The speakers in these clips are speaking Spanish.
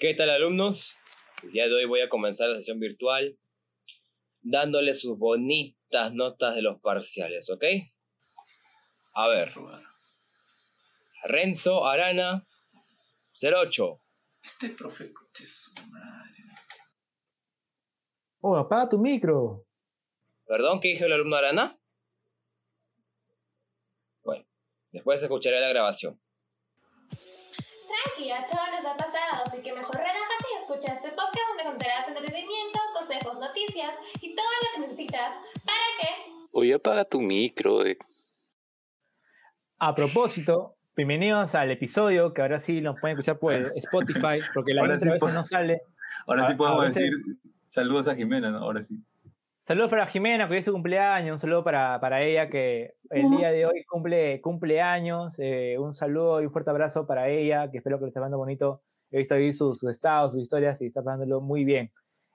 ¿Qué tal alumnos? El día de hoy voy a comenzar la sesión virtual dándoles sus bonitas notas de los parciales, ¿ok? A ver. Renzo Arana, 08. Este profe coche su madre. Oh, apaga tu micro. ¿Perdón? ¿Qué dijo el alumno Arana? Bueno, después escucharé la grabación. Tranqui, a este podcast donde encontrarás entretenimiento, consejos, noticias y todo lo que necesitas para que... Oye, apaga tu micro. eh. A propósito, bienvenidos al episodio que ahora sí nos pueden escuchar por Spotify, porque la Ahora intro a sí veces po- no sale. Ahora sí podemos veces- decir saludos a Jimena, ¿no? Ahora sí. Saludos para Jimena, que hoy es su cumpleaños. Un saludo para, para ella, que el día de hoy cumple cumpleaños. Eh, un saludo y un fuerte abrazo para ella, que espero que le esté pasando bonito. He visto ahí sus, sus estados, sus historias y está pasándolo muy bien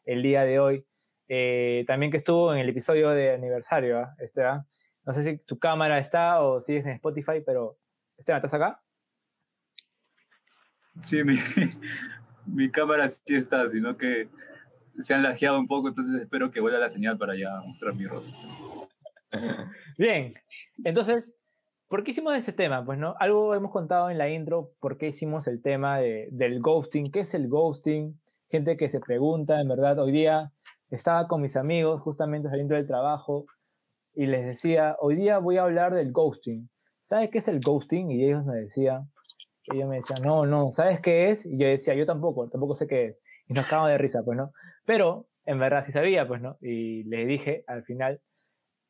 el día de hoy. Eh, también que estuvo en el episodio de aniversario, ¿ah? Esteban. No sé si tu cámara está o si es en Spotify, pero Esteban, ¿estás acá? Sí, mi, mi cámara sí está, sino que se han lajeado un poco, entonces espero que vuelva la señal para ya mostrar mi rostro. Bien, entonces, ¿por qué hicimos ese tema? Pues no, algo hemos contado en la intro, ¿por qué hicimos el tema de- del ghosting? ¿Qué es el ghosting? Gente que se pregunta, en verdad, hoy día estaba con mis amigos justamente saliendo del trabajo y les decía, hoy día voy a hablar del ghosting. ¿Sabes qué es el ghosting? Y ellos me decían, ellos me decían, no, no, ¿sabes qué es? Y yo decía, yo tampoco, tampoco sé qué es. Y nos cagamos de risa, pues, ¿no? Pero, en verdad, sí sabía, pues, ¿no? Y le dije al final,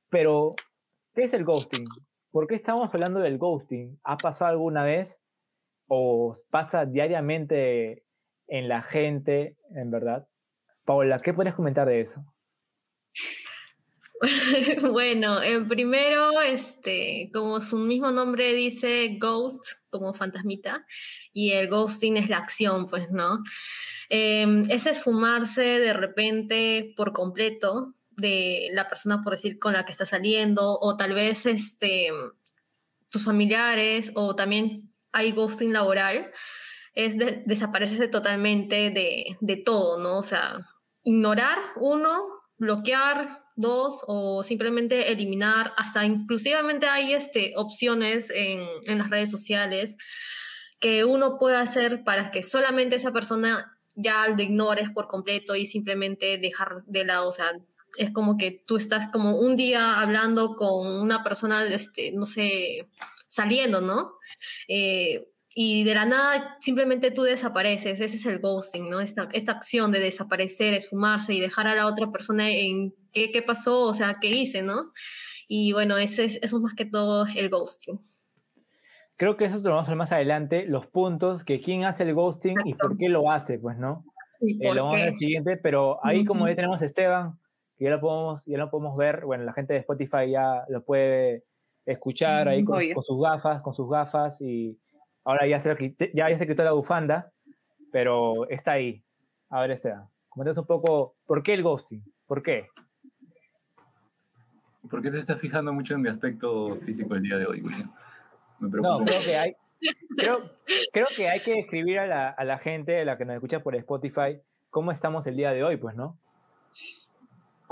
pero, ¿qué es el ghosting? ¿Por qué estamos hablando del ghosting? ¿Ha pasado alguna vez? ¿O pasa diariamente en la gente, en verdad? Paola, ¿qué puedes comentar de eso? Bueno, en primero, este, como su mismo nombre dice, ghost, como fantasmita, y el ghosting es la acción, pues, ¿no? Em, es esfumarse de repente por completo de la persona, por decir, con la que está saliendo, o tal vez este, tus familiares, o también hay ghosting laboral, es de- desaparecerse totalmente de, de todo, ¿no? O sea, ignorar, uno, bloquear, dos, o simplemente eliminar, hasta inclusivamente hay este, opciones en, en las redes sociales que uno puede hacer para que solamente esa persona ya lo ignores por completo y simplemente dejar de lado, o sea, es como que tú estás como un día hablando con una persona, este, no sé, saliendo, ¿no? Eh, y de la nada simplemente tú desapareces, ese es el ghosting, ¿no? Esta, esta acción de desaparecer, esfumarse y dejar a la otra persona en qué, qué pasó, o sea, qué hice, ¿no? Y bueno, ese es, eso es más que todo el ghosting. Creo que eso lo vamos a ver más adelante, los puntos, que quién hace el ghosting y por qué lo hace, pues, ¿no? ¿Y Eh, lo vamos a ver siguiente, pero ahí como ya tenemos a Esteban, que ya lo podemos, ya lo podemos ver, bueno, la gente de Spotify ya lo puede escuchar ahí con, sus gafas, con sus gafas y ahora ya se, ya, ya se quitó la bufanda, pero está ahí. A ver, Esteban, coméntanos un poco, ¿por qué el ghosting? ¿Por qué? ¿Por qué te estás fijando mucho en mi aspecto físico el día de hoy, William? Me No, preocupa. creo que hay, creo, creo que hay que escribir a la, a la gente, a la que nos escucha por Spotify, cómo estamos el día de hoy, pues, ¿no?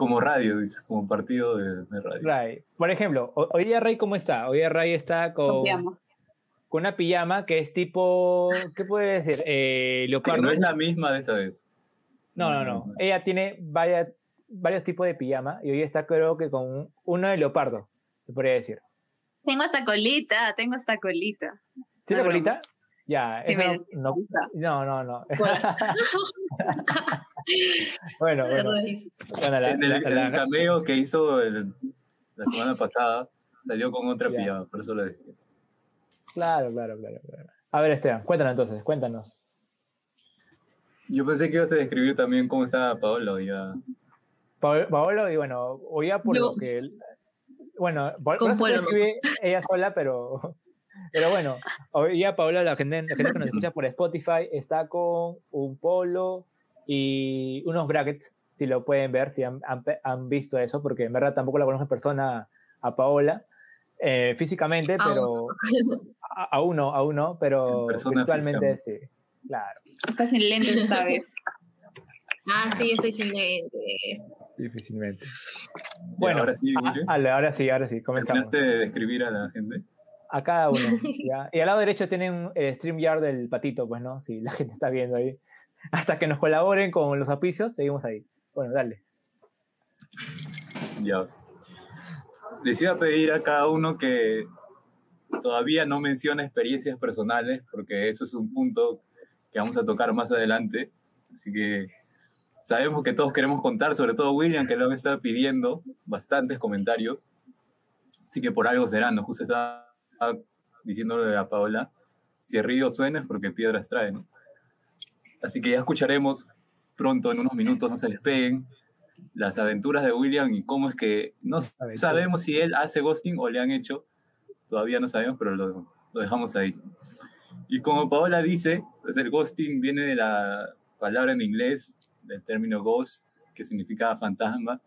Como radio, dice, como partido de, de radio. Ray. Por ejemplo, ho- hoy día Ray, ¿cómo está? Hoy día Ray está con, una pijama que es tipo, ¿qué puede decir? Eh, Que leopardo. no es la misma de esa vez. No, no, no. Ella tiene varias, varios tipos de pijama y hoy está creo que con un- uno de leopardo, se podría decir. Tengo esta colita, tengo esta colita. ¿Tiene No, broma. colita? Ya, eso me- no, no, no, no. Bueno, la- en el, la- en la- el cameo que hizo el- la semana pasada, salió con otra pijama, por eso lo decía. Claro, claro, claro, claro. A ver, Esteban, cuéntanos entonces, cuéntanos. Yo pensé que ibas a describir también cómo estaba Paolo, ya. Pa- Paolo, y bueno, oía por Yo- lo que. él- Bueno, puede Polo, ¿no? escribir ella sola, pero. Pero bueno, hoy día Paola, la gente, la gente que nos escucha por Spotify, está con un polo y unos brackets, si lo pueden ver, si han, han- han visto eso, porque en verdad tampoco la conozco en persona a Paola, eh, físicamente, pero. A- Aún no, aún no, pero virtualmente sí. Claro, Estás sin lentes esta vez. Ah, sí, estoy sin lentes. difícilmente. Bueno, ahora sí, ah, ale, ahora sí, ahora sí, comenzamos. ¿Terminaste de describir a la gente? A cada uno. ¿ya? Y al lado derecho tienen el StreamYard del patito, pues, ¿no? Si la gente está viendo ahí. Hasta que nos colaboren con los auspicios, seguimos ahí. Bueno, dale. Ya. Les iba a pedir a cada uno que todavía no mencione experiencias personales, porque eso es un punto que vamos a tocar más adelante. Así que sabemos que todos queremos contar, sobre todo William, que lo está pidiendo bastantes comentarios. Así que por algo será, ¿no? Justo estaba diciéndole a Paola, si el río suena es porque piedras trae, ¿no? Así que ya escucharemos pronto, en unos minutos, no se despeguen, las aventuras de William y cómo es que no sabemos si él hace ghosting o le han hecho, todavía no sabemos, pero lo, lo dejamos ahí. Y como Paola dice, pues el ghosting viene de la palabra en inglés, del término ghost, que significa fantasma,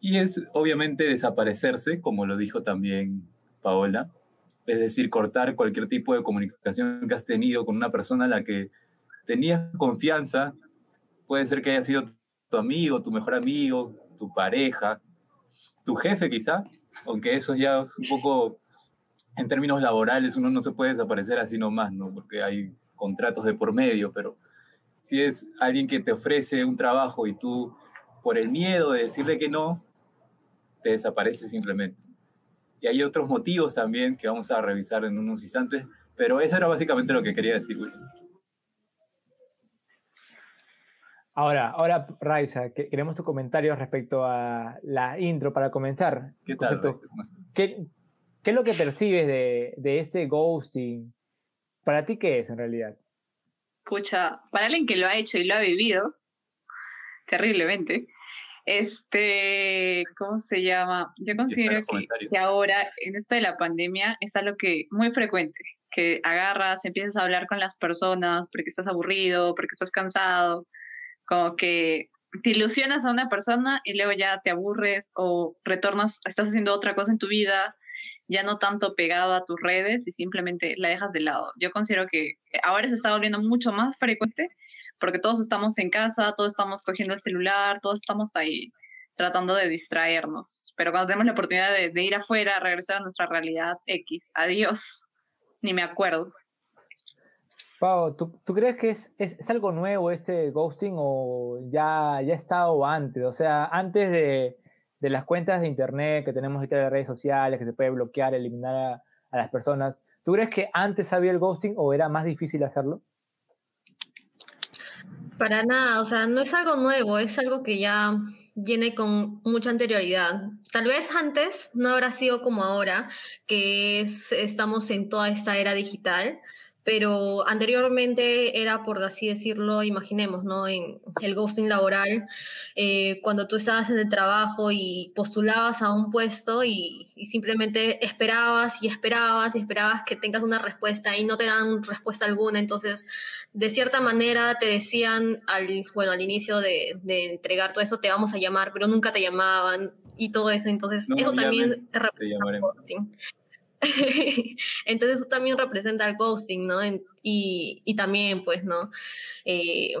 y es obviamente desaparecerse, como lo dijo también Paola, es decir, cortar cualquier tipo de comunicación que has tenido con una persona a la que tenías confianza, puede ser que haya sido tu amigo, tu mejor amigo, tu pareja, tu jefe quizá, aunque eso ya es un poco, en términos laborales, uno no se puede desaparecer así nomás, ¿no? Porque hay contratos de por medio, pero si es alguien que te ofrece un trabajo y tú, por el miedo de decirle que no, te desapareces simplemente. Y hay otros motivos también que vamos a revisar en unos instantes, pero eso era básicamente lo que quería decir, William. Ahora, ahora, Raiza, que- queremos tu comentario respecto a la intro para comenzar. ¿Qué tal? ¿Qué, qué es lo que percibes de, de este ghosting? ¿Para ti qué es en realidad? Pucha, para alguien que lo ha hecho y lo ha vivido, terriblemente, este, ¿cómo se llama? Yo considero que ahora, en esto de la pandemia, es algo que muy frecuente, que agarras, empiezas a hablar con las personas porque estás aburrido, porque estás cansado, como que te ilusionas a una persona y luego ya te aburres o retornas, estás haciendo otra cosa en tu vida, ya no tanto pegado a tus redes y simplemente la dejas de lado. Yo considero que ahora se está volviendo mucho más frecuente porque todos estamos en casa, todos estamos cogiendo el celular, todos estamos ahí tratando de distraernos. Pero cuando tenemos la oportunidad de, ir afuera, regresar a nuestra realidad X, adiós, ni me acuerdo. Pau, ¿tú, crees que es, es, algo nuevo este ghosting o ya, ya ha estado antes? O sea, antes de, de las cuentas de internet que tenemos ahorita de redes sociales, que se puede bloquear, eliminar a las personas, ¿tú crees que antes había el ghosting o era más difícil hacerlo? Para nada, o sea, no es algo nuevo, es algo que ya viene con mucha anterioridad. Tal vez antes no habrá sido como ahora, que es, estamos en toda esta era digital, pero anteriormente era, por así decirlo, imaginemos, ¿no? En el ghosting laboral, eh, cuando tú estabas en el trabajo y postulabas a un puesto y, y, simplemente esperabas y esperabas y esperabas que tengas una respuesta y no te dan respuesta alguna, entonces, de cierta manera te decían, al, bueno, al inicio de, de entregar todo eso, te vamos a llamar, pero nunca te llamaban y todo eso, entonces, No eso también llames, te llamaremos. Entonces eso también representa el ghosting, ¿no? En- y, y también, pues, ¿no? Eh,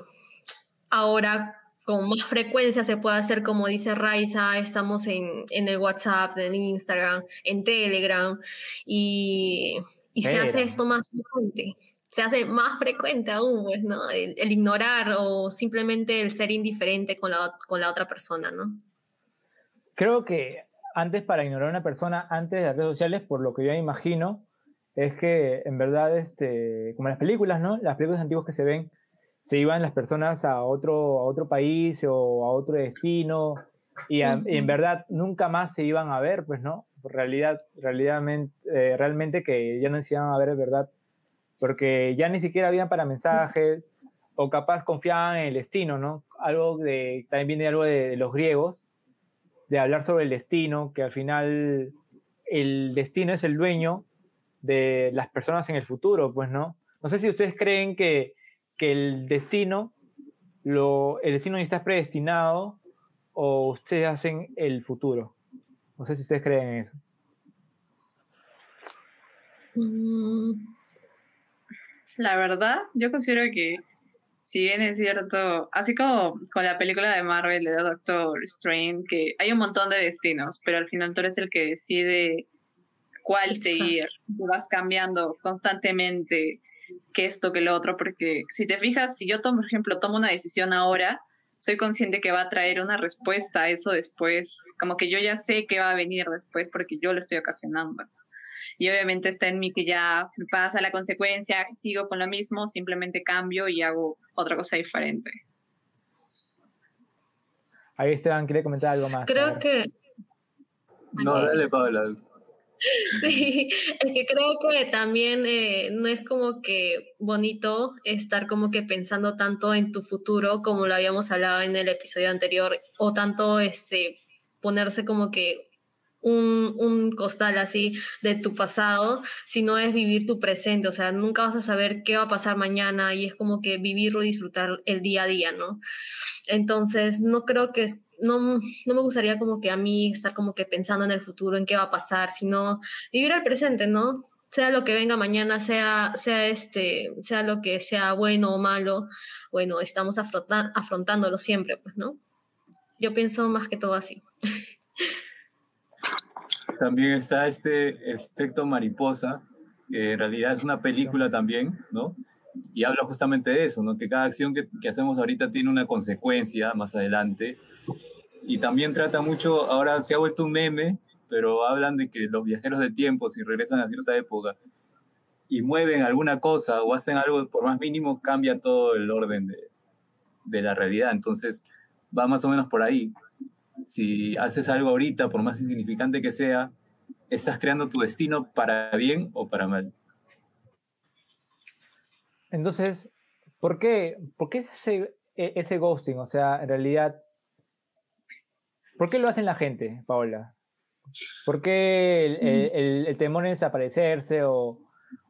ahora con más frecuencia se puede hacer, como dice Raiza, estamos en, en el WhatsApp, en Instagram, en Telegram, y, y se hace esto más frecuente. Se hace más frecuente aún, pues, ¿no? El, el ignorar o simplemente el ser indiferente con la, con la otra persona, ¿no? Creo que antes para ignorar a una persona antes de las redes sociales, por lo que yo imagino, es que en verdad, este, como en las películas, ¿no? Las películas antiguas que se ven, se iban las personas a otro, a otro país o a otro destino y, a- y en verdad nunca más se iban a ver, pues, ¿no? Realidad, realidadamente, eh, realmente que ya no se iban a ver, es verdad, porque ya ni siquiera habían para mensajes o capaz confiaban en el destino, ¿no? Algo de, también viene algo de- de los griegos, de hablar sobre el destino, que al final el destino es el dueño de las personas en el futuro, pues, ¿no? No sé si ustedes creen que, que el destino, lo, el destino ya está predestinado o ustedes hacen el futuro. No sé si ustedes creen en eso. Mm, La verdad, yo considero que si bien es cierto, así como con la película de Marvel de Doctor Strange, que hay un montón de destinos, pero al final tú eres el que decide cuál Exacto. seguir. Tú vas cambiando constantemente que esto, que lo otro, porque si te fijas, si yo tomo, por ejemplo, tomo una decisión ahora, soy consciente que va a traer una respuesta a eso después, como que yo ya sé que va a venir después porque yo lo estoy ocasionando. Y obviamente está en mí que ya pasa la consecuencia, sigo con lo mismo, simplemente cambio y hago otra cosa diferente. Ahí Esteban quiere comentar algo más. Creo que No, dale, Paula. Sí, es que creo que también eh, no es como que bonito estar como que pensando tanto en tu futuro como lo habíamos hablado en el episodio anterior o tanto este ponerse como que un, un costal así de tu pasado, sino es vivir tu presente, o sea, nunca vas a saber qué va a pasar mañana y es como que vivirlo y disfrutar el día a día, ¿no? Entonces, no creo que, no, no me gustaría como que a mí estar como que pensando en el futuro, en qué va a pasar, sino vivir el presente, ¿no? Sea lo que venga mañana, sea, sea, este, sea lo que sea bueno o malo, bueno, estamos afronta- afrontándolo siempre, pues, ¿no? Yo pienso más que todo así. También está este efecto mariposa, que en realidad es una película también, ¿no? Y habla justamente de eso, ¿no? Que cada acción que, que hacemos ahorita tiene una consecuencia más adelante. Y también trata mucho, ahora se ha vuelto un meme, pero hablan de que los viajeros de tiempo, si regresan a cierta época y mueven alguna cosa o hacen algo por más mínimo, cambia todo el orden de, de la realidad. Entonces, va más o menos por ahí si haces algo ahorita, por más insignificante que sea, estás creando tu destino para bien o para mal. Entonces, ¿por qué, por qué ese, e- ese ghosting? O sea, en realidad, ¿por qué lo hacen la gente, Paola? ¿Por qué el, temor en desaparecerse o,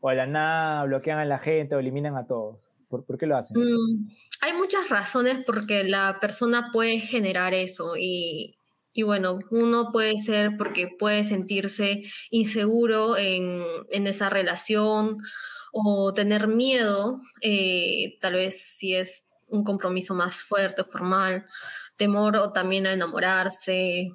o a la nada bloquean a la gente o eliminan a todos? ¿Por, qué lo hacen? Mm, hay muchas razones porque la persona puede generar eso y, bueno, uno puede ser porque puede sentirse inseguro en, esa relación o tener miedo, eh, tal vez si es un compromiso más fuerte, formal, temor o también a enamorarse,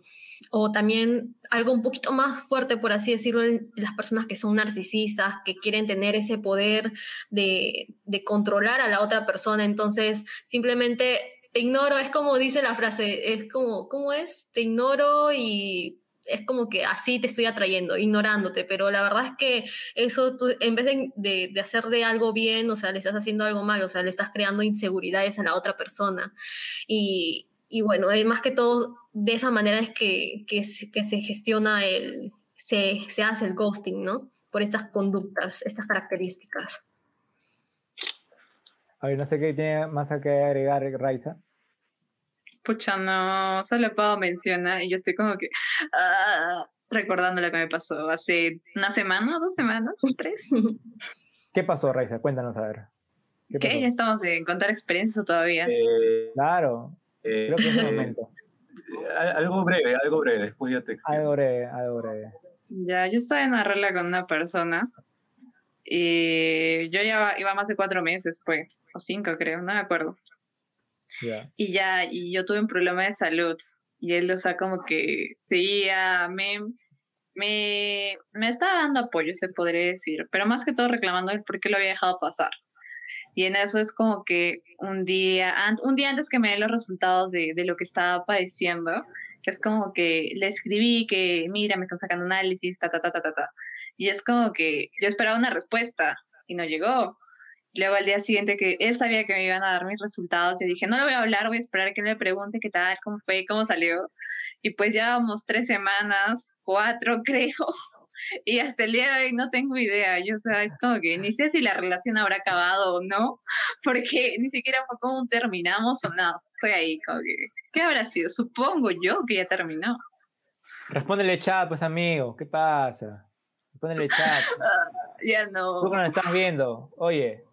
o también algo un poquito más fuerte, por así decirlo, en las personas que son narcisistas, que quieren tener ese poder de, de controlar a la otra persona, entonces simplemente te ignoro, es como dice la frase, es como, ¿cómo es? Te ignoro y es como que así te estoy atrayendo, ignorándote, pero la verdad es que eso tú, en vez de, de, de hacerle algo bien, o sea, le estás haciendo algo mal, o sea, le estás creando inseguridades a la otra persona. Y, y bueno, eh, más que todo, de esa manera es que, que, se, que se gestiona el, se, se hace el ghosting, ¿no? Por estas conductas, estas características. A ver, no sé qué tiene más a que agregar Raiza. Pucha, no, solo puedo mencionar y yo estoy como que ah, recordando lo que me pasó hace una semana, dos semanas, tres. ¿Qué pasó, Raiza? Cuéntanos a ver. ¿Qué ¿Qué? estamos en contar experiencias o todavía? Eh, Claro, eh, creo que es el momento. algo breve, algo breve, después ya te extiendo. Algo breve, algo breve. Ya, yo estaba en una regla con una persona y yo ya iba más de cuatro meses, pues, o cinco creo, no me acuerdo. Ya. Y ya, y yo tuve un problema de salud y él, o sea, como que seguía, me, me, me estaba dando apoyo, se podría decir, pero más que todo reclamando el por qué lo había dejado pasar. Y en eso es como que un día, un día antes que me den los resultados de, de lo que estaba padeciendo, que es como que le escribí que, mira, me están sacando análisis, ta, ta, ta, ta, ta, ta. Y es como que yo esperaba una respuesta y no llegó. Luego al día siguiente que él sabía que me iban a dar mis resultados, yo dije, no le voy a hablar, voy a esperar que él me pregunte qué tal, cómo fue, cómo salió. Y pues ya vamos tres semanas, cuatro creo, y hasta el día de hoy no tengo idea. Yo, o sea, es como que ni sé si la relación habrá acabado o no, porque ni siquiera fue como terminamos o nada. Estoy ahí, como que, ¿qué habrá sido? Supongo yo que ya terminó. Respóndele chat, pues amigo. ¿Qué pasa? Respóndele chat. Ya Tú no. que nos estás viendo, oye,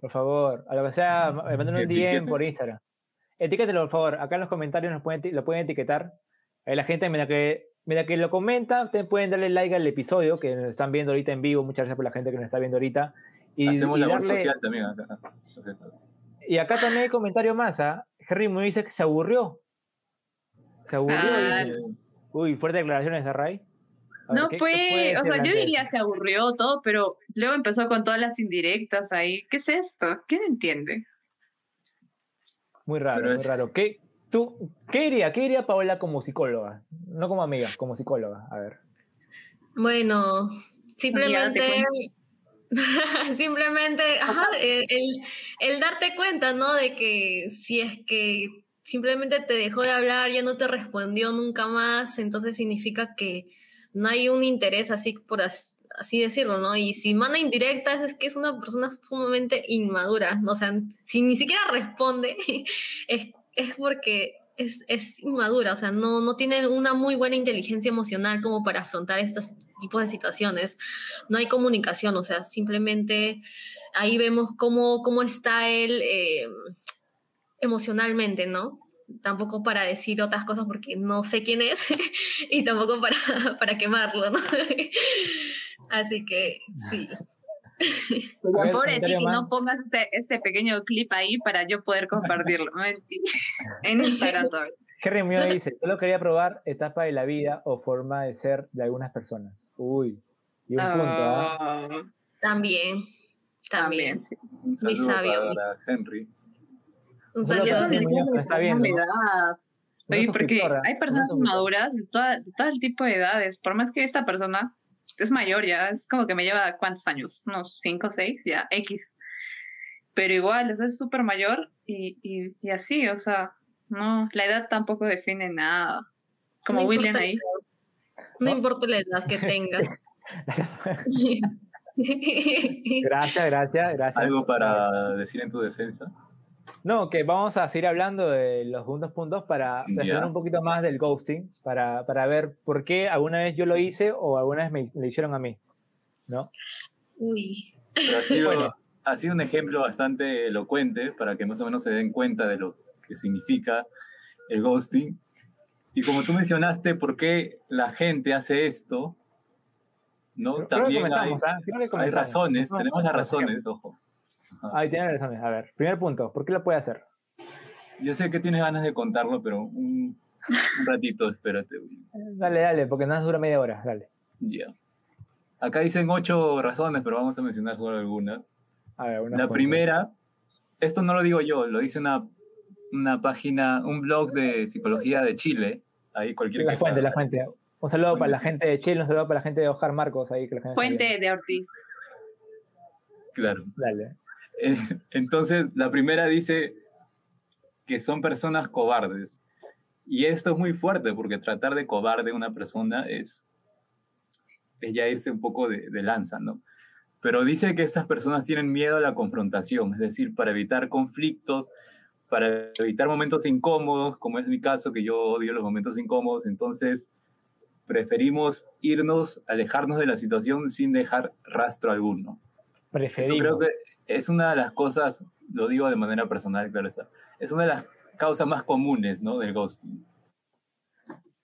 por favor, a lo que sea, ma- eh, un DM por Instagram. Etiquételo, por favor. Acá en los comentarios nos pueden, lo pueden etiquetar. Ahí la gente, mira que, mira que lo comenta, ustedes pueden darle like al episodio que nos están viendo ahorita en vivo. Muchas gracias por la gente que nos está viendo ahorita. Y, Hacemos y labor darle- social también acá. Y acá también hay comentario más, ¿ah? Henry me dice que se aburrió. Se aburrió. Ah. Uy, fuertes declaraciones de Ray. A ver, No ¿qué- qué fue, o sea, yo diría se aburrió todo, pero luego empezó con todas las indirectas ahí. ¿Qué es esto? ¿Quién entiende? Muy raro, muy raro. ¿Qué, tú, ¿Qué diría? ¿Qué diría Paola como psicóloga? No como amiga, como psicóloga. A ver. Bueno, simplemente, simplemente, ajá, el, el- el darte cuenta, ¿no? De que si es que simplemente te dejó de hablar, ya no te respondió nunca más, entonces significa que no hay un interés así, por as- así decirlo, ¿no? Y si manda indirectas es que es una persona sumamente inmadura, ¿no? O sea, si ni siquiera responde, es, es porque es, es inmadura, o sea, no, no tiene una muy buena inteligencia emocional como para afrontar estos tipos de situaciones. No hay comunicación, o sea, simplemente ahí vemos cómo, cómo está él eh, emocionalmente, ¿no? Tampoco para decir otras cosas porque no sé quién es y tampoco para, para quemarlo, ¿no? Así que sí. A ver, Pobre de ti comentario que más. no pongas este, este pequeño clip ahí para yo poder compartirlo. Mentira. En Instagram todavía. Henry mío dice, solo quería probar etapa de la vida o forma de ser de algunas personas. Uy, y un punto, ¿ah? Ah, También, también. también, sí. Un Muy sabio. para Henry. Un saludo. pues, Henry. Muñoz está viendo. Oye, porque hay personas maduras de, toda- de todo el tipo de edades. Por más que esta persona es mayor ya, es como que me lleva cuántos años, unos 5 o 6, ya, X. Pero igual, o sea, es súper mayor y, y, y así, o sea, no, la edad tampoco define nada. Como No William importa ahí. No importa la edad que tengas. Gracias, gracias, gracias. ¿Algo para decir en tu defensa? No, que vamos a seguir hablando de los segundos puntos para entender un poquito más del ghosting, para, para ver por qué alguna vez yo lo hice o alguna vez me lo hicieron a mí. ¿No? Uy. Pero ha sido, Bueno. ha sido un ejemplo bastante elocuente para que más o menos se den cuenta de lo que significa el ghosting. Y como tú mencionaste, ¿por qué la gente hace esto? ¿No? Creo que También hay, que hay razones, No, tenemos las razones, ojo. Ajá. Ahí tiene razones. A ver, primer punto, ¿por qué lo puede hacer? Yo sé que tienes ganas de contarlo, pero un, un ratito, espérate. Dale, dale, porque nada dura media hora, dale. Ya. Acá dicen ocho razones, pero vamos a mencionar solo algunas. A ver, unas La primera, esto no lo digo yo, lo dice una, una página, un blog de psicología de Chile. Ahí cualquier La fuente, la fuente. Un saludo para la gente de Chile, un saludo para la gente de Ojar Marcos ahí que la gente Fuente de Ortiz. Claro. Dale. Entonces, la primera dice que son personas cobardes. Y esto es muy fuerte porque tratar de cobarde a una persona es, es ya irse un poco de, de lanza, ¿no? Pero dice que estas personas tienen miedo a la confrontación, es decir, para evitar conflictos, para evitar momentos incómodos, como es mi caso, que yo odio los momentos incómodos, entonces preferimos irnos, alejarnos de la situación sin dejar rastro alguno. Eso Preferimos. creo que es una de las cosas, lo digo de manera personal, claro está, es una de las causas más comunes, ¿no? Del ghosting.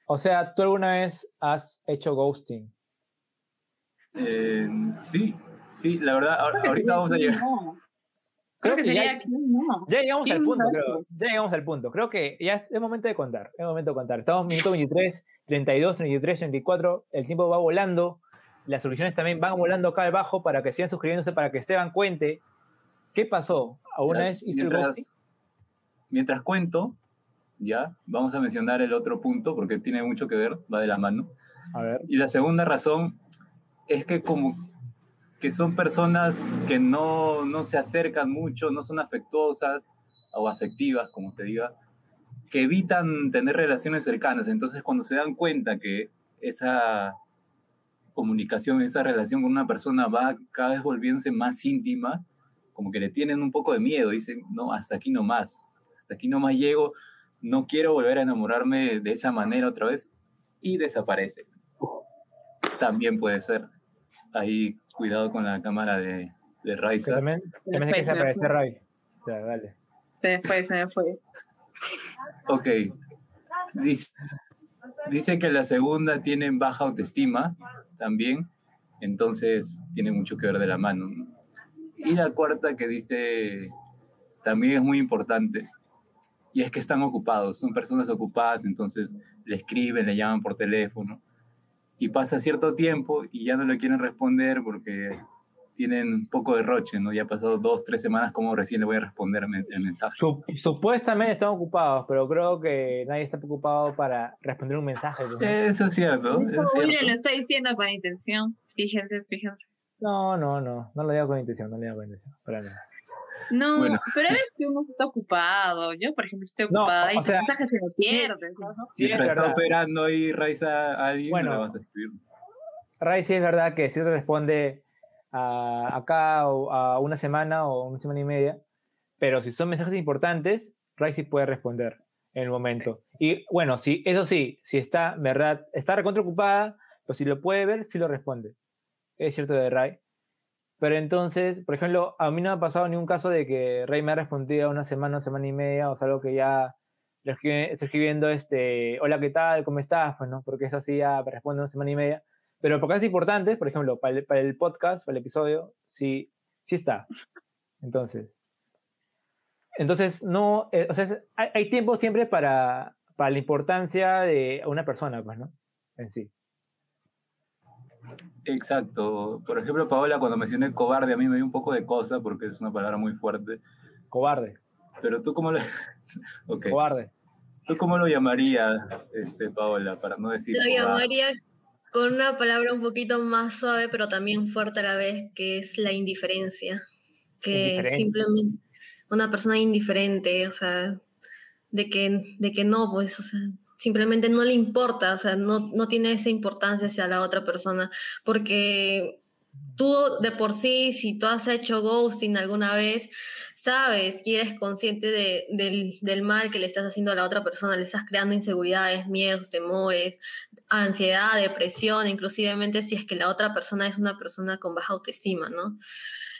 O sea, ¿tú alguna vez has hecho ghosting? Eh, sí, sí, la verdad, ahor- Creo que ahorita vamos a ¿quién llegar. no? Creo Creo que que ya- sería ¿quién no? Ya llegamos al ¿Quién punto, creo. Ya llegamos al punto. Creo que ya es, es momento de contar. Es momento de contar. Estamos en minuto 23, 32, 33, 34. El tiempo va volando. Las soluciones también van volando acá abajo para que sigan suscribiéndose, para que Esteban cuente. ¿Qué pasó? ¿Alguna vez hizo el ghosting? mientras, mientras cuento, ya, vamos a mencionar el otro punto porque tiene mucho que ver, va de la mano. A ver. Y la segunda razón es que como que son personas que no, no se acercan mucho, no son afectuosas o afectivas, como se diga, que evitan tener relaciones cercanas. Entonces cuando se dan cuenta que esa comunicación, esa relación con una persona va cada vez volviéndose más íntima, como que le tienen un poco de miedo, dicen, no, hasta aquí no más, hasta aquí no más llego, no quiero volver a enamorarme de esa manera otra vez, y desaparece. También puede ser. Ahí, cuidado con la cámara de, de Raiza. también, también hay que desaparecer, fue. Ray. O sea, dale. Se me fue, se me fue. Ok. Dice, dice que la segunda tiene baja autoestima también, entonces tiene mucho que ver de la mano. Y la cuarta que dice, también es muy importante, y es que están ocupados, son personas ocupadas, entonces le escriben, le llaman por teléfono, y pasa cierto tiempo y ya no le quieren responder porque tienen un poco de roche, ¿no? Ya ha pasado dos, tres semanas, como recién le voy a responder el men- el mensaje? Sup- supuestamente están ocupados, pero creo que nadie está preocupado para responder un mensaje. ¿no? Eso es cierto, es cierto. lo está diciendo con intención. Fíjense, fíjense. No, no, no, no lo digo con intención, no lo digo con intención, para nada. No, Bueno. pero a veces que uno está ocupado. Yo, por ejemplo, estoy No, ocupada o y sea, mensajes se me pierden. ¿sabes? Sí, es Mientras está operando ahí Raiza a alguien, Bueno. no le vas a escribir. Ray sí es verdad que si responde a, acá o a una semana o una semana y media, pero si son mensajes importantes, Ray sí puede responder en el momento. Y bueno, sí, eso sí, si está, verdad, está recontra ocupada, pero si lo puede ver, sí lo responde. Es cierto de Ray. Pero entonces, por ejemplo, a mí no me ha pasado ningún caso de que Ray me ha respondido una semana, una semana y media, o sea, algo que ya le escribe- está escribiendo, este, hola, ¿qué tal? ¿Cómo estás? Pues no, porque eso sí ya me responde una semana y media. Pero por cosas importantes, por ejemplo, para el, podcast, para el episodio, sí, sí está. Entonces, entonces no, eh, o sea, hay, hay tiempo siempre para, para la importancia de una persona, pues, ¿no? En sí. Exacto. Por ejemplo, Paola, cuando mencioné cobarde, a mí me dio un poco de cosa porque es una palabra muy fuerte. Cobarde, Pero tú cómo lo, Ok. cobarde. ¿Tú cómo lo llamarías, este, Paola, para no decir Lo cobarde? llamaría con una palabra un poquito más suave, pero también fuerte a la vez, que es la indiferencia. Que Indiferente. simplemente una persona indiferente, o sea, de que, de que no, pues, o sea, simplemente no le importa, o sea, no, no tiene esa importancia hacia la otra persona, porque tú de por sí, si tú has hecho ghosting alguna vez, sabes y eres consciente de- del, del mal que le estás haciendo a la otra persona, le estás creando inseguridades, miedos, temores, ansiedad, depresión, inclusivemente si es que la otra persona es una persona con baja autoestima, ¿no?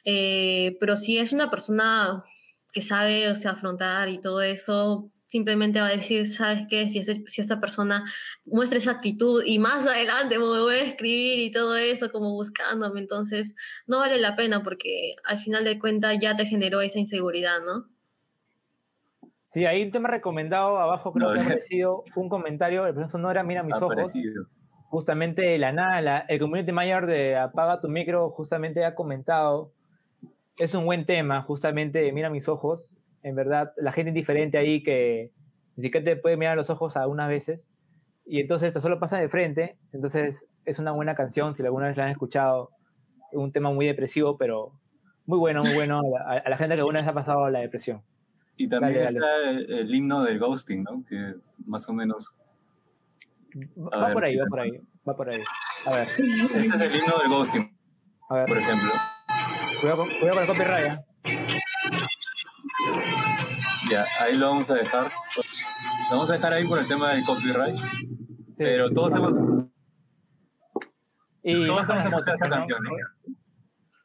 Eh, pero si es una persona que sabe, o sea, afrontar y todo eso, simplemente va a decir, ¿sabes qué? Si, ese- si esta persona muestra esa actitud y más adelante me voy a escribir y todo eso como buscándome, entonces no vale la pena porque al final de cuentas ya te generó esa inseguridad, ¿no? Sí, hay un tema recomendado abajo, creo No, que ha aparecido un comentario, el profesor Sonora, mira mis ojos. justamente de la nada, la- el community manager de Apaga tu micro justamente ha comentado, es un buen tema, justamente, mira mis ojos, en verdad, la gente indiferente ahí que ni siquiera te puede mirar a los ojos algunas veces, y entonces esto solo pasa de frente, entonces es una buena canción, si alguna vez la han escuchado, un tema muy depresivo, pero muy bueno, muy bueno a la, a la gente que alguna vez ha pasado la depresión. Y también Dale, dale. está el, himno del ghosting, ¿no? Que más o menos... A Va ver, por ahí, va por ahí, va por ahí. A ver, Este es el himno del ghosting, a ver, por ejemplo. cuidado con, cuidado con el copyright. Ya, ahí lo vamos a dejar. Lo vamos a dejar ahí por el tema del copyright. Sí. Pero todos hemos, Y todos hemos escuchado esa canción, ¿no?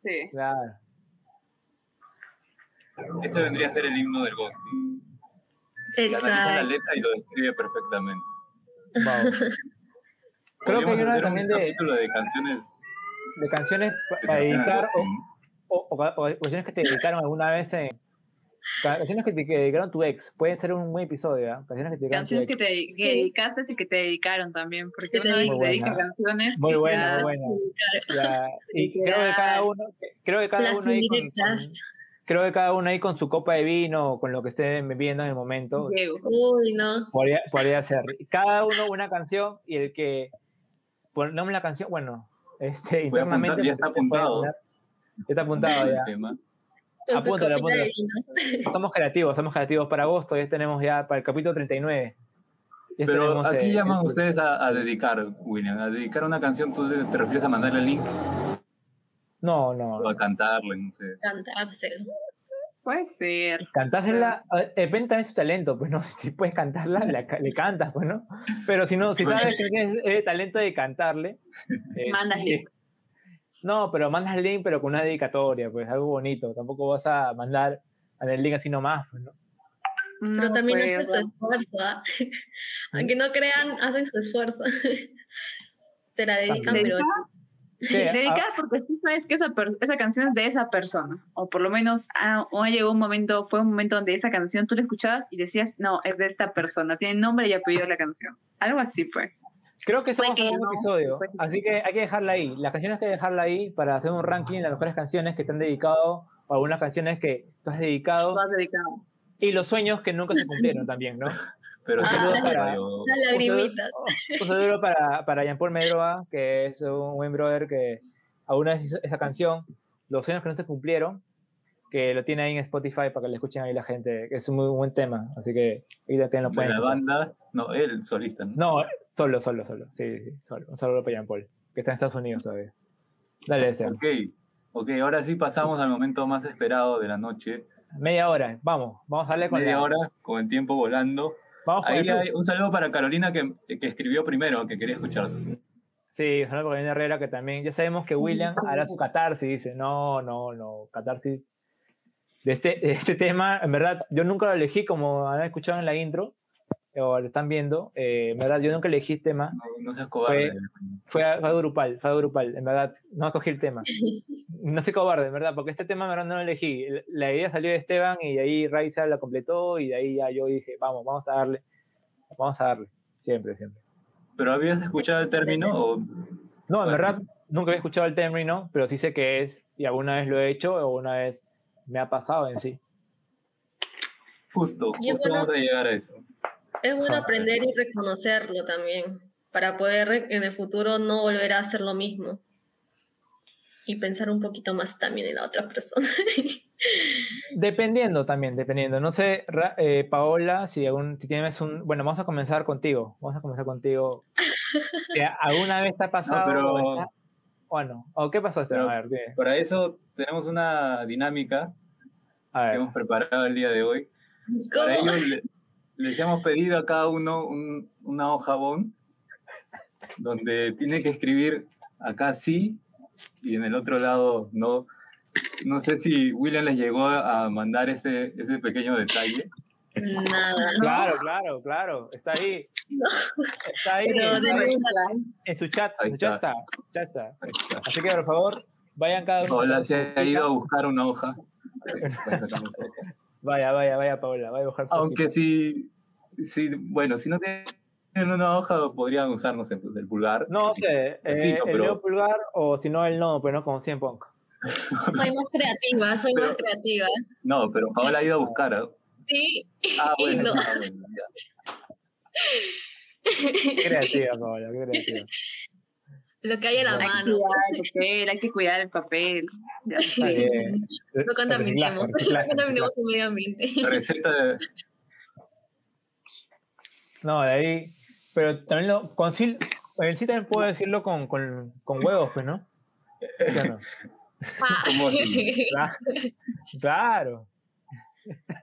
Sí. Claro. Ese vendría a ser el himno del ghosting. Y analiza la Exacto. letra y lo describe perfectamente. Wow. Creo que hay una hacer también un de, capítulo de canciones de canciones para dedicar o- o- o canciones que te dedicaron alguna vez en. Ca- Canciones que te que dedicaron tu ex. Pueden ser un buen episodio, ¿ah? Canciones que te dedicaron tu Canciones que ex. te que dedicaste y que te dedicaron también, porque Que te una vez Muy se dedica canciones Muy buena, ya- muy buena. Ya, Y creo que cada uno, creo que cada Las uno ahí con, con- creo que cada uno ahí con su copa de vino, con lo que estén bebiendo en el momento. Uy, no. podría, podría ser. Cada uno una canción y el que ponemos la canción, bueno, este, a apuntar, internamente. ya está apuntado. poner. Ya está apuntado el ya. tema. Apúntalo. vino. Somos creativos, somos creativos. Para agosto ya tenemos ya para el capítulo 39. Ya Pero tenemos, aquí eh, llaman el- ustedes a, a dedicar, William. A dedicar una canción, ¿tú te refieres a mandarle el link No, no. o a cantarle? No sé. Cantarse. Puede ser. Cantársela, eh, depende también de su talento, pues no, si puedes cantarla, la ca- le cantas, pues no. Pero si no, si sabes que tienes el talento de cantarle, eh, Mandas link. No, pero mandas el link, pero con una dedicatoria, pues algo bonito. Tampoco vas a mandar el link así nomás, pues, ¿no? Pero No, también pues, hace su esfuerzo. ¿ah? Aunque no crean, hacen su esfuerzo. Te la dedican, pero ¿Dedica? Sí, ah, Dedicada porque tú sabes que esa, canción es de esa persona. O por lo menos ah, o llegó un momento, fue un momento donde esa canción tú la escuchabas y decías, no, es de esta persona. Tiene nombre y apellido la canción. Algo así, pues. Creo que que un no, episodio, así que hay que dejarla ahí. Las canciones hay que dejarla ahí para hacer un ranking de las mejores canciones que te han dedicado o algunas canciones que tú has dedicado has dedicado. y los sueños que nunca se cumplieron también, ¿no? Pero Ah, sí, saludos no, para- lagrimitas. Un saludo para, para Jean-Paul Medroa, que es un buen brother que alguna vez hizo esa canción, Los sueños que no se cumplieron, que lo tiene ahí en Spotify para que le escuchen ahí la gente, que es un muy buen tema, así que ahí también lo de pueden la banda, no, él solista, ¿no? No, solo, solo, solo, sí, sí, solo. Un saludo para Jean-Paul, que está en Estados Unidos todavía. Dale, Esteban. Ok, ok, ahora sí pasamos al momento más esperado de la noche. Media hora, vamos, vamos a darle con Media la- hora, con el tiempo volando. Vamos Ahí hay un saludo para Carolina que, que escribió primero, que quería escuchar. Sí, un saludo para Carolina Herrera, que también, ya sabemos que William hará su catarsis, dice, no, no, no, catarsis. De este, de este tema, en verdad, yo nunca lo elegí, como han escuchado en la intro, o lo están viendo, eh, en verdad, yo nunca elegí este tema, No, no seas cobarde. fue, fue algo grupal, fue grupal, en verdad, no escogí el tema. No soy cobarde, en verdad, porque este tema en verdad no lo elegí. El- La idea salió de Esteban y de ahí Raiza la completó y de ahí ya yo dije, vamos, vamos a darle, vamos a darle, siempre, siempre. ¿Pero habías escuchado el término o No, en verdad, nunca había escuchado el término, pero sí sé que es, y alguna vez lo he hecho, o una vez me ha pasado en sí. justo, Y es justo bueno- vamos a llegar a eso? Es bueno Ah. aprender y reconocerlo también, para poder en el futuro no volver a hacer lo mismo. Y pensar un poquito más también en la otra persona. Dependiendo también, dependiendo. No sé, Ra- eh, Paola, si, algún, si tienes un... Bueno, vamos a comenzar contigo. Vamos a comenzar contigo. ¿Alguna vez te ha pasado? pero- o ¿o qué pasó? Pero- A ver, dime. Para eso tenemos una dinámica A que hemos preparado el día de hoy. Para ¿Cómo? ello le- les hemos pedido a cada uno un- una hoja bon donde tiene que escribir acá sí y en el otro lado no. No sé si William les llegó a mandar ese, ese pequeño detalle. Nada. Claro, claro, claro. Está ahí. Está ahí. Pero está de ahí, verdad. en su chat. Ahí En su chat está. está. chat está. Así que, por favor, vayan cada uno. Paola se ha ido a buscar una hoja. Vaya, vaya, vaya, Paola. Vaya a buscar su Aunque si, si, bueno, si no tienen una hoja, podrían usar, no sé, pues, el pulgar. No sé, Pues sí, eh, no, el pero- dedo pulgar o si no el no, pero no como 100 punk. Soy más creativa, soy Pero- más creativa. No, pero Paola ha ido a buscar. ¿ah? Sí. Ah, Y bueno. no. creativa, Paola, qué creativa. Lo que hay a la Hay que mano. cuidar el papel, hay que cuidar el papel. Ya. No contaminemos, no contaminemos el medio ambiente. Receta de, No, de ahí. Pero también lo. Con sil, en el sí también puedo decirlo con, con, con huevos, pues, ¿no? ¿Sí o no? Ah. Claro.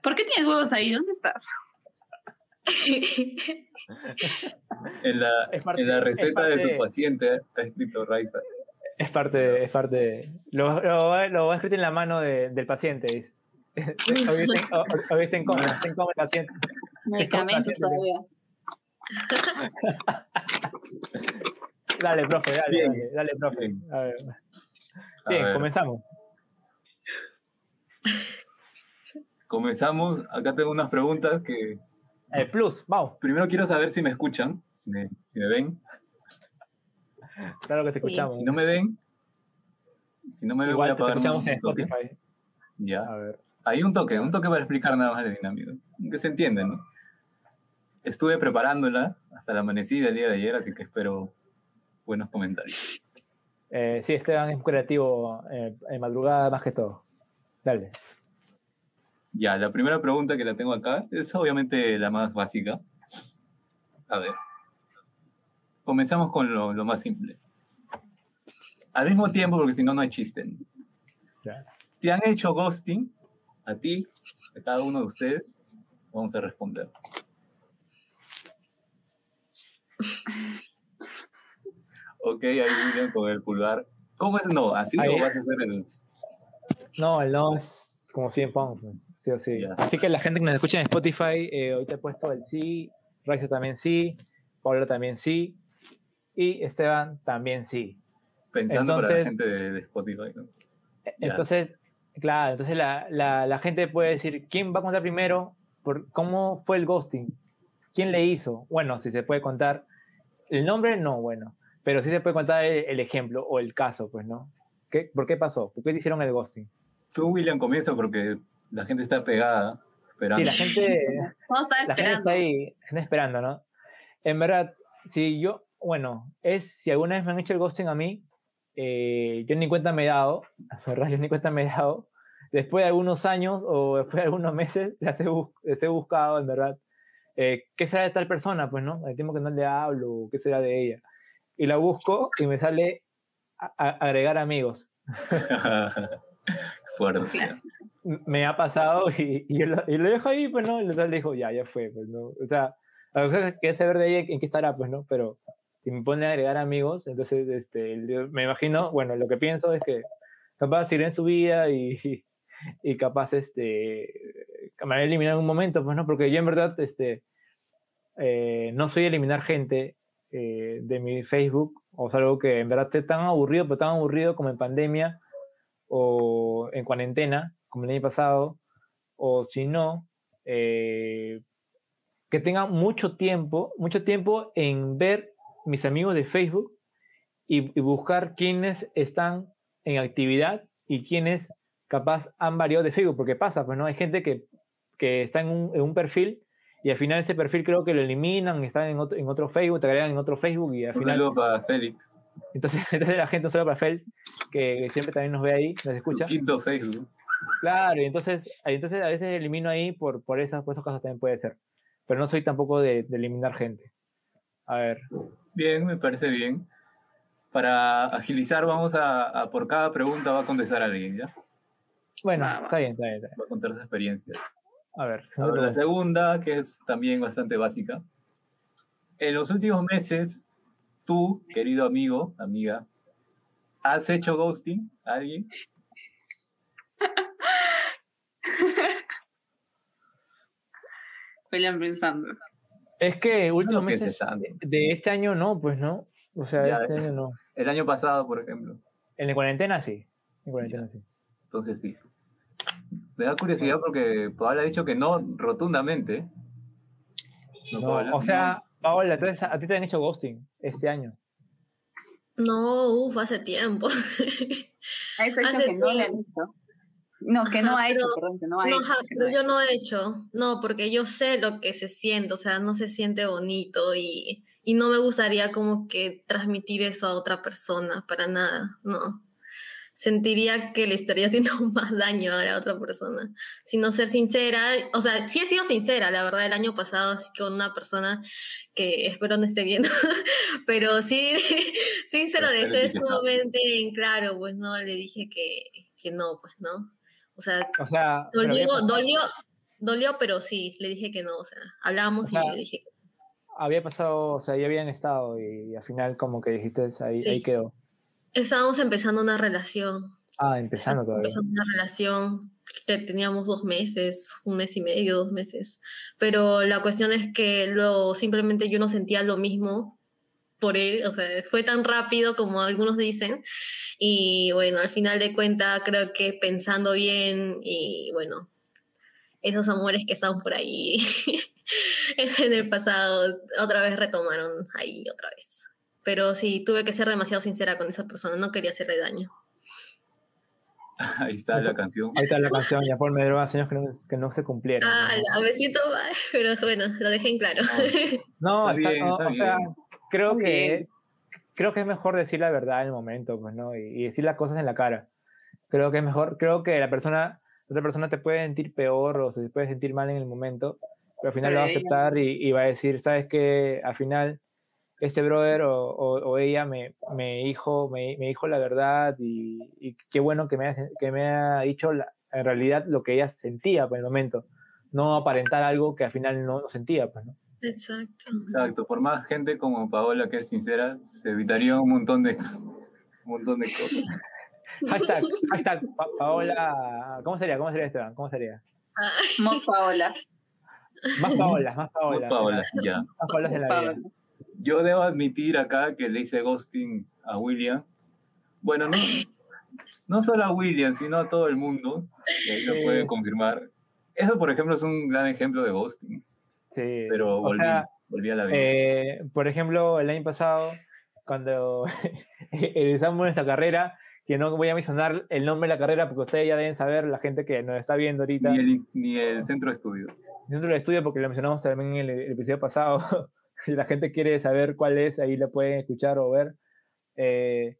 ¿Por qué tienes huevos ahí? ¿Dónde estás? En la, Es parte- en la es receta de parte- su paciente está escrito Raiza. Es parte, de- es parte. de- lo, lo, lo va escrito en la mano de- del paciente, dice. Hoy está en- coma, está en coma el paciente. Medicamentos todavía. Dale, profe, dale, Bien. dale, dale, profe. Bien. A ver. A Bien, ver, comenzamos. comenzamos. Acá tengo unas preguntas que El plus, vamos. primero quiero saber si me escuchan, si me, si me ven. Claro que te Sí. escuchamos. Si no me ven, si no me ven, voy Igual a apagar un, escuchamos en un toque. Spotify. Ya. A ver. Hay un toque, un toque para explicar nada más la dinámica. Que se entiende, ¿no? Estuve preparándola hasta la amanecida el día de ayer, así que espero buenos comentarios. Eh, sí, Esteban es creativo eh, en madrugada más que todo. Dale. Ya, la primera pregunta que la tengo acá es obviamente la más básica. A ver. Comenzamos con lo, lo más simple. Al mismo tiempo, porque si no, no hay chiste. ¿Te han hecho ghosting? A ti, a cada uno de ustedes. Vamos a responder. Ok, ahí William con el pulgar. ¿Cómo es no? ¿Así Ahí. o vas a hacer el.? No, el no es como 100 pounds, pues, sí o sí. Ya. Así que la gente que nos escucha en Spotify, eh, hoy te he puesto el sí, Raiza también sí, Pablo también sí, y Esteban también sí. Pensando para la Entonces- gente de, de Spotify, ¿no? Ya. Entonces, claro, entonces la, la, la gente puede decir, ¿quién va a contar primero? Por, ¿Cómo fue el ghosting? ¿Quién le hizo? Bueno, si se puede contar. El nombre, no, bueno. Pero sí se puede contar el, el ejemplo o el caso, pues, ¿no? ¿Qué, ¿Por qué pasó? ¿Por qué te hicieron el ghosting? Tú, William, comienza porque la gente está pegada, esperando. Sí, la gente, está la gente esperando. está ahí, gente esperando, ¿no? En verdad, si yo, bueno, es si alguna vez me han hecho el ghosting a mí, eh, yo ni cuenta me he dado, en verdad, yo ni cuenta me he dado. Después de algunos años o después de algunos meses, las he, bus- les he buscado, en verdad, eh, ¿qué será de tal persona? Pues, ¿no? El tiempo que no le hablo, ¿qué será de ella? Y la busco y me sale a- a- agregar amigos. Fuerte. Me ha pasado y, y lo, y lo dejo ahí, pues no, y le dijo, ya, ya fue, pues no. O sea, a veces quería saber de ella en qué estará, pues no, pero si me pone a agregar amigos, entonces este, me imagino, bueno, lo que pienso es que capaz seguiré en su vida y, y, capaz este, me va a eliminar en un momento, pues no, porque yo en verdad este, eh, no soy eliminar gente eh, de mi Facebook, o sea, algo que en verdad esté tan aburrido, pero tan aburrido como en pandemia o en cuarentena, como el año pasado, o si no, eh, que tenga mucho tiempo, mucho tiempo en ver mis amigos de Facebook y, y buscar quiénes están en actividad y quiénes capaz han variado de Facebook, porque pasa, pues no, hay gente que, que está en un, en un perfil y al final ese perfil creo que lo eliminan, están en otro, en otro Facebook, te agregan en otro Facebook y al Un final saludo para Félix, entonces, entonces la gente, un saludo para Fel, que, que siempre también nos ve ahí, nos su escucha. quinto Facebook. Claro, y entonces, entonces a veces elimino ahí por, por, esas, por esos casos también puede ser. Pero no soy tampoco de, de eliminar gente. A ver, Bien, me parece bien. Para agilizar, vamos a, a por cada pregunta va a contestar alguien, ¿ya? bueno, va. está bien, está bien, está bien. Va a contar sus experiencias. A ver, segunda Ahora, la segunda, que es también bastante básica. En los últimos meses, tú, querido amigo, amiga, ¿has hecho ghosting a alguien? William pensando. es que últimos meses de- este año no, pues no. O sea, Ya, este año no. El año pasado, por ejemplo. En la cuarentena sí. En cuarentena sí. Entonces sí. Me da curiosidad porque Paola ha dicho que no rotundamente. No, No, Paola, o sea, Paola, entonces a ti te han hecho ghosting este año. No, uff, hace tiempo. A eso Hace dicho que no le tiempo. No, que no Ajá, ha hecho, pero- perdón, que no ha No, hecho. que no ha yo hecho. no he hecho, no, porque yo sé lo que se siente, o sea, no se siente bonito y, y no me gustaría como que transmitir eso a otra persona, para nada, no. Sentiría que le estaría haciendo más daño a la otra persona. Sino ser sincera, o sea, sí he sido sincera, la verdad, el año pasado, así con una persona que espero no esté viendo, pero sí, sí se lo dejé sumamente en claro, pues no, le dije que, que no, pues no. O sea, O sea, Dolió, dolió, dolió, pero sí, le dije que no, o sea, hablamos O sea, y le dije que había pasado, o sea, ya habían estado y, al final como que dijiste, ahí, Sí. ahí quedó. estábamos empezando una relación. Ah, empezando Estábamos todavía. empezando una relación que teníamos dos meses, un mes y medio, dos meses. Pero la cuestión es que lo, simplemente yo no sentía lo mismo por él, o sea, fue tan rápido como algunos dicen. Y bueno, al final de cuentas, creo que pensando bien y bueno, esos amores que estaban por ahí en el pasado, otra vez retomaron ahí otra vez. Pero sí, tuve que ser demasiado sincera con esa persona, no quería hacerle daño. Ahí está la canción. Ahí está la canción, ya por drogas años que no, que no se cumplieron. Ah, ¿no? la- me siento mal, pero bueno, lo dejé en claro. No, Está está- bien, no, está o sea, bien. Creo Muy que bien. creo que es mejor decir la verdad en el momento, pues, ¿no? Y, y decir las cosas en la cara. Creo que es mejor, creo que la persona, la otra persona te puede sentir peor o se puede sentir mal en el momento, pero al final Pero lo va a ella- aceptar y, y va a decir, sabes que al final este brother o, o- o ella me, me dijo, me, me dijo la verdad y, y qué bueno que me, ha, que me ha dicho la- en realidad lo que ella sentía por el momento, no aparentar algo que al final no, no sentía, pues, ¿no? Exacto. Exacto. Por más gente como Paola que es sincera, se evitaría un montón de, un montón de cosas. Hashtag, hashtag Pa- Paola, ¿cómo sería? ¿Cómo sería Esteban? ¿Cómo sería? Ah, Mo Paola. Más Paolas, más Muy Paolas. Paola, ya. Más Paolas en la Paola. vida. Yo debo admitir acá que le hice ghosting a William Bueno, no, no solo a William, sino a todo el mundo, y ahí lo Sí. pueden confirmar. Eso, por ejemplo, es un gran ejemplo de ghosting, Sí. pero O volví, sea, volví a la vida. Eh, por ejemplo, el año pasado, cuando egresamos nuestra carrera, que no voy a mencionar el nombre de la carrera porque ustedes ya deben saber, la gente que nos está viendo ahorita, ni, el, ni el centro de estudio. dentro del estudio, porque lo mencionamos también en el, el episodio pasado, si la gente quiere saber cuál es, ahí la pueden escuchar o ver. Eh,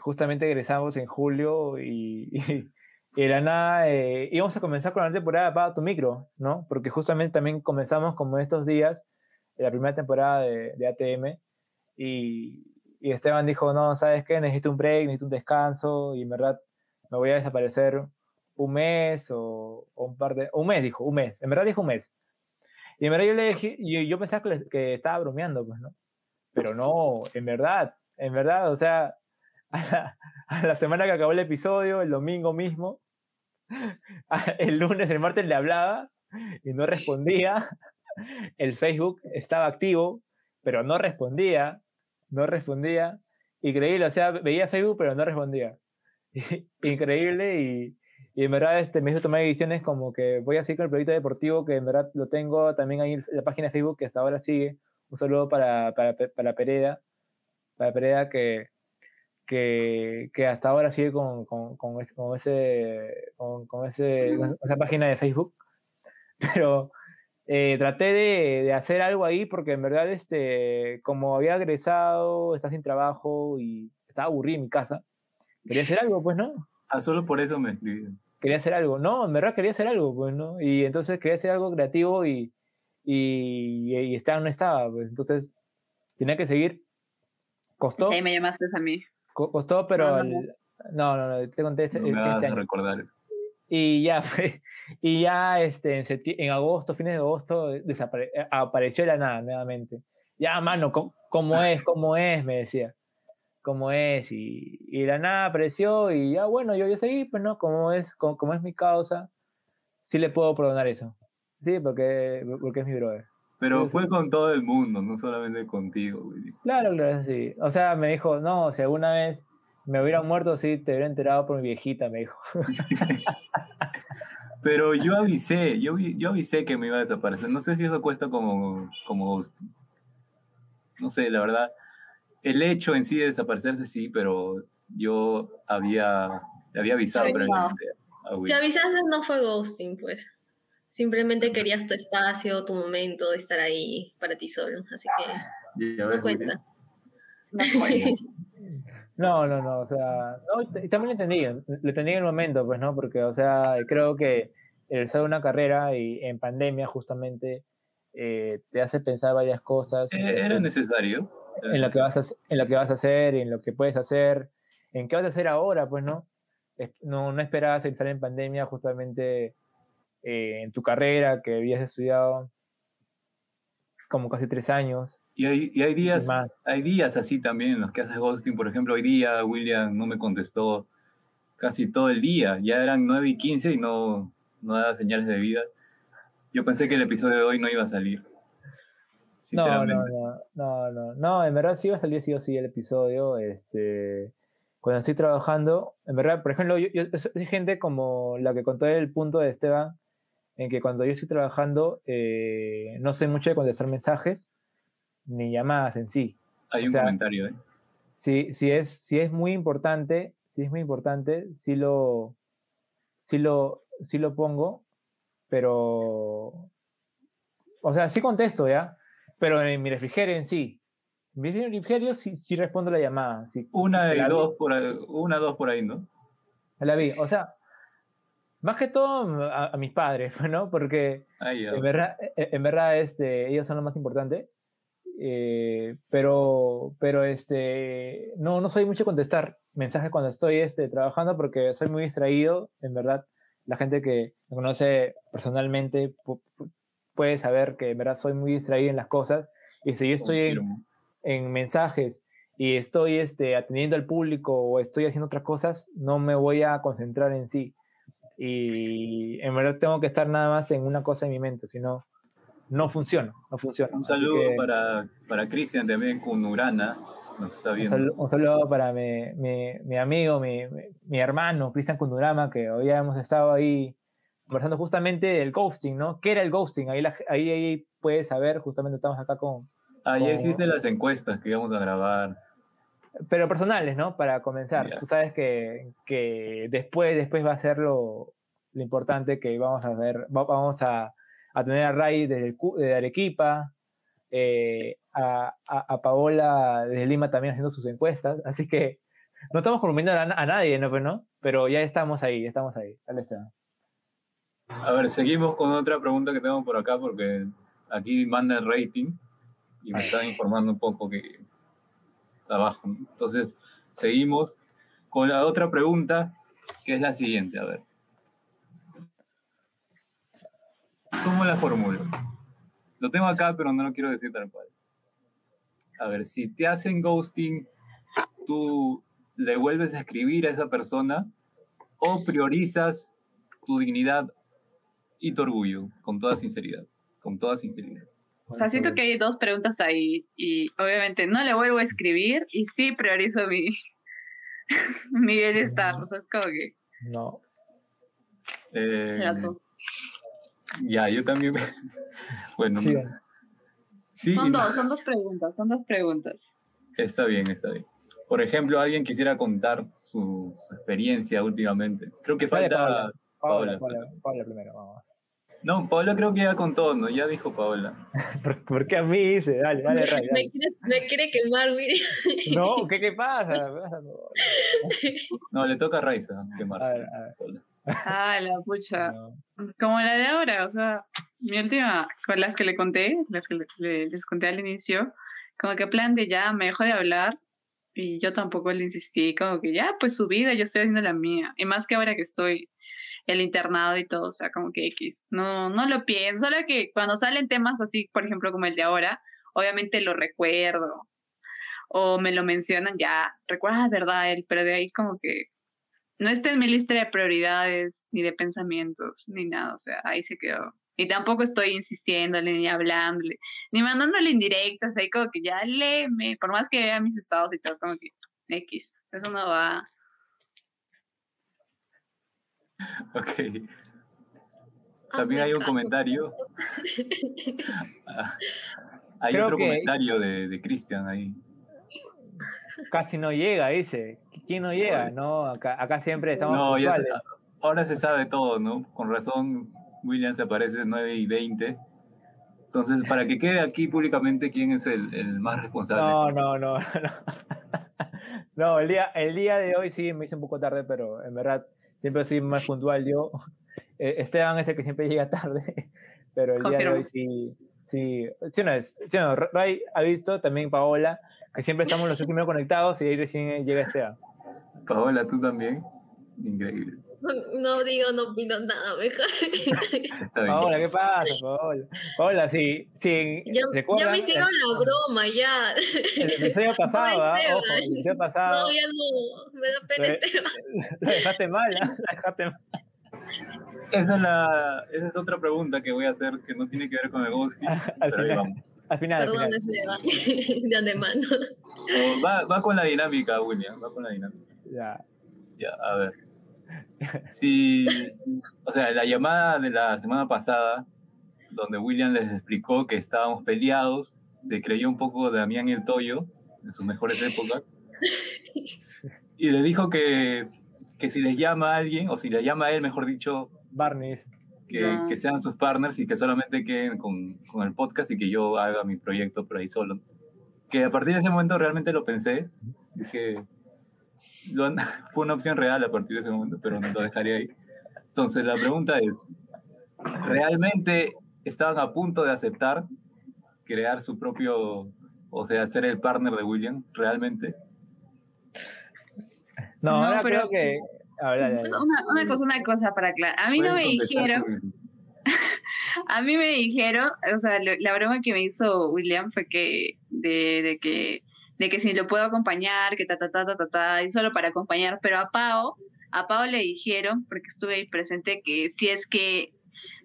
justamente egresamos en julio y, y, y de la nada eh, íbamos a comenzar con la temporada de Apaga tu micro, ¿no? Porque justamente también comenzamos como estos días, la primera temporada de, de ATM, y, y Esteban dijo, no, ¿sabes qué? Necesito un break, necesito un descanso, y en verdad me voy a desaparecer un mes o, o un par de... Un mes, dijo, un mes. En verdad dijo un mes. Y en verdad yo le dije, yo, yo pensaba que, le- que estaba bromeando, pues, ¿no? Pero no, en verdad, en verdad, o sea, a la, a la semana que acabó el episodio, el domingo mismo, el lunes, el martes le hablaba y no respondía. El Facebook estaba activo, pero no respondía, no respondía. Increíble, o sea, veía Facebook, pero no respondía. Increíble y, en verdad este, me hizo tomar decisiones como que voy a seguir con el proyecto deportivo, que en verdad lo tengo también ahí en la página de Facebook que hasta ahora sigue. Un saludo para, para, para Pereda, para Pereda que, que, que hasta ahora sigue con, con, con ese, con, ese, con, con ese- con esa página de Facebook. Pero eh, traté de, de hacer algo ahí porque en verdad, este, como había egresado, estaba sin trabajo y estaba aburrido en mi casa, quería hacer algo, pues, ¿no? Ah, solo por eso me escribí. quería hacer algo. No, en verdad quería hacer algo, pues, ¿no? Y entonces quería hacer algo creativo y, y, y estaba, no estaba, pues. Entonces tenía que seguir. Costó, Ahí me llamaste a mí. Co- costó, pero. No, no, al- No, no, no, te conté No me vas a recordar eso. Y ya, fue- y ya este, en, en agosto, fines de agosto, eh, apareció de la nada nuevamente. Ya, mano, ¿cómo, cómo es? ¿Cómo es? Me decía. ¿Cómo es? Y, y de la nada apareció y ya, bueno, yo, yo seguí, pues no, como es, como, como es mi causa, sí le puedo perdonar eso. Sí, porque, porque es mi brother. Pero fue con todo el mundo, no solamente contigo, güey. Claro, claro, sí. O sea, me dijo, no, si alguna vez me hubiera muerto, sí, te hubiera enterado por mi viejita, me dijo. Pero yo avisé, yo, vi- yo avisé que me iba a desaparecer. No sé si eso cuesta como, como ghosting. No sé, la verdad. El hecho en sí de desaparecerse sí, pero yo había, le había avisado Sí, previamente a Si avisaste no fue ghosting, pues. Simplemente querías tu espacio, tu momento de estar ahí para ti solo. Así que Ya no cuenta. No, no, no, o sea, no, también lo entendí, lo entendí en el momento, pues, ¿no? Porque, o sea, creo que el ser una carrera y en pandemia justamente eh, te hace pensar varias cosas Eh, Era necesario. en lo que vas a, en lo que vas a hacer, en lo que puedes hacer, en qué vas a hacer ahora, pues, ¿no? Es- No, no esperabas estar en pandemia justamente eh, en tu carrera que habías estudiado como casi tres años. Y hay, y hay días, más. hay días así también en los que haces ghosting. Por ejemplo, hoy día William no me contestó casi todo el día. Ya eran 9 y 15 y no, no daba señales de vida. Yo pensé que el episodio de hoy no iba a salir. No, Sinceramente. no, no, no, no, no, en verdad sí va a salir sí o sí el episodio, este, cuando estoy trabajando, en verdad, por ejemplo, yo, yo- soy gente como la que contó el punto de Esteban, en que cuando yo estoy trabajando, eh, no soy mucho de contestar mensajes, ni llamadas en sí. Hay o un sea, comentario, ¿eh? Si, si, es, si es muy importante, si es muy importante, sí lo, sí lo, sí lo pongo, pero, o sea, sí contesto, ¿ya? Pero en mi refrigerio en sí, en mi refrigerio sí, sí respondo la llamada, sí, Una y vi. dos por ahí, una, dos por ahí, ¿no? la vi. O sea, más que todo a, a mis padres, ¿no? Porque ya. en verdad, e- en verdad este, ellos son lo más importante. eh, pero, pero este, no, no soy mucho contestar mensajes cuando estoy este, trabajando porque soy muy distraído. En verdad, la gente que me conoce personalmente pu- pu- puede saber que en verdad soy muy distraído en las cosas. Y si yo estoy en, en mensajes y estoy este, atendiendo al público o estoy haciendo otras cosas, no me voy a concentrar en sí. Y en verdad tengo que estar nada más en una cosa en mi mente, si no, no funciona, no funciona. Un saludo que- para, para Cristian también con Urana, nos está Un, viendo. un saludo para mi, mi- mi amigo, mi, mi- hermano, Cristian Kundurama, que hoy ya hemos estado ahí conversando justamente del ghosting, ¿no? ¿Qué era el ghosting? Ahí, la- ahí, ahí puedes saber, justamente estamos acá con... Ahí como- existen las encuestas que íbamos a grabar. Pero personales, ¿no? Para comenzar. Ya. Tú sabes que, que después, después va a ser lo, lo importante que vamos a ver, va- vamos a, a tener a Ray desde, el Cu- de Arequipa, eh, a, a- a Paola desde Lima también haciendo sus encuestas, así que no estamos consumiendo a, a nadie, ¿no? Pues, ¿no? Pero ya estamos ahí, ya estamos ahí. Dale, Esteban. A ver, seguimos con otra pregunta que tengo por acá porque aquí manda el rating y me están informando un poco que abajo. Entonces, seguimos con la otra pregunta que es la siguiente. A ver. ¿Cómo la formulo? Lo tengo acá, pero no lo quiero decir tal cual. A ver, si te hacen ghosting, ¿tú le vuelves a escribir a esa persona o priorizas tu dignidad y tu orgullo, con toda sinceridad, con toda sinceridad. O sea, siento que hay dos preguntas ahí y obviamente no le vuelvo a escribir y sí priorizo mi, mi bienestar. O sea, es como que... No. Eh, ya tú. ya, yo también. bueno, Sí, Son no, dos, son dos preguntas, son dos preguntas. está bien, está bien. Por ejemplo, alguien quisiera contar su, su experiencia últimamente. Creo que falta. Paola, Paola. Paola, Paola primero, vamos. No, Paola creo que ya contó, ¿no? Ya dijo Paola. ¿Por, por qué a mí dice? Dale, dale, Ray. Me dale. quiere, me quiere quemar, William. No, ¿qué, qué pasa? No, le toca a Raiza quemarse. A ver, a ver. sola. Ah, la pucha. No. Como la de ahora, o sea, mi última, con las que le conté, las que le- le- les conté al inicio, como que plan de ya me dejó de hablar y yo tampoco le insistí, como que ya, pues su vida, yo estoy haciendo la mía. Y más que ahora que estoy el internado y todo, o sea, como que X. No, no lo pienso, solo que cuando salen temas así, por ejemplo, como el de ahora, obviamente lo recuerdo. O me lo mencionan, ya, recuerdas, verdad, él, pero de ahí como que no está en mi lista de prioridades, ni de pensamientos, ni nada, o sea, ahí se quedó. Y tampoco estoy insistiéndole, ni hablándole, ni mandándole indirectas, ahí como que ya léeme, por más que vea mis estados y todo, como que X, eso no va. Ok. También hay un comentario. Ah, hay Creo otro que- comentario de, de Cristian ahí. Casi no llega, dice. ¿Quién no llega? No, acá, acá siempre estamos No, ya se- ahora se sabe todo, ¿no? Con razón, William se aparece 9 y 20. Entonces, para que quede aquí públicamente quién es el, el más responsable. No, no, no, no. No, el día, el día de hoy sí me hice un poco tarde, pero en verdad siempre soy más puntual yo. Eh, Esteban es el que siempre llega tarde, pero el día de hoy sí, sí, sí no es, sí o no, Ray ha visto, también Paola, que siempre estamos los últimos conectados y ahí recién llega Esteban. Paola, tú también. Increíble. No, no digo, no opino nada, mejor. Paola, ¿qué pasa, Paola? Paola, sí, sí, ya, ya me hicieron la broma, ya. El, episodio pasado, ¿ah? Esteban. ojo, el episodio pasado, No, ya no. Me da pena Re- Esteban. la dejaste mal, ¿ah? La dejaste mal. Esa, es la, esa es otra pregunta que voy a hacer que no tiene que ver con el ghosting. Al pero ahí final. vamos. Al final, al Perdón, final. Esteban. De antemano. O va, va con la dinámica, William. Va con la dinámica. Ya. Ya, a ver. Sí, o sea, la llamada de la semana pasada, donde William les explicó que estábamos peleados, se creyó un poco de Damián el Toyo, en sus mejores épocas, y le dijo que, que si les llama a alguien, o si le llama a él, mejor dicho, Barney dice. que, que sean sus partners y que solamente queden con, con el podcast y que yo haga mi proyecto por ahí solo. Que a partir de ese momento realmente lo pensé. Dije, lo- fue una opción real a partir de ese momento, pero lo dejaré ahí. Entonces la pregunta es, ¿realmente estaban a punto de aceptar crear su propio, o sea, ser el partner de William? ¿Realmente? No, No, ahora pero- creo que. Una, una cosa, una cosa para aclarar. A mí no me dijeron, a mí me dijeron, o sea, lo- la broma que me hizo William fue que, de, de que, de que si lo puedo acompañar, que ta, ta, ta, ta, ta, ta, y solo para acompañar, pero a Pau, a Pau le dijeron, porque estuve ahí presente, que si es que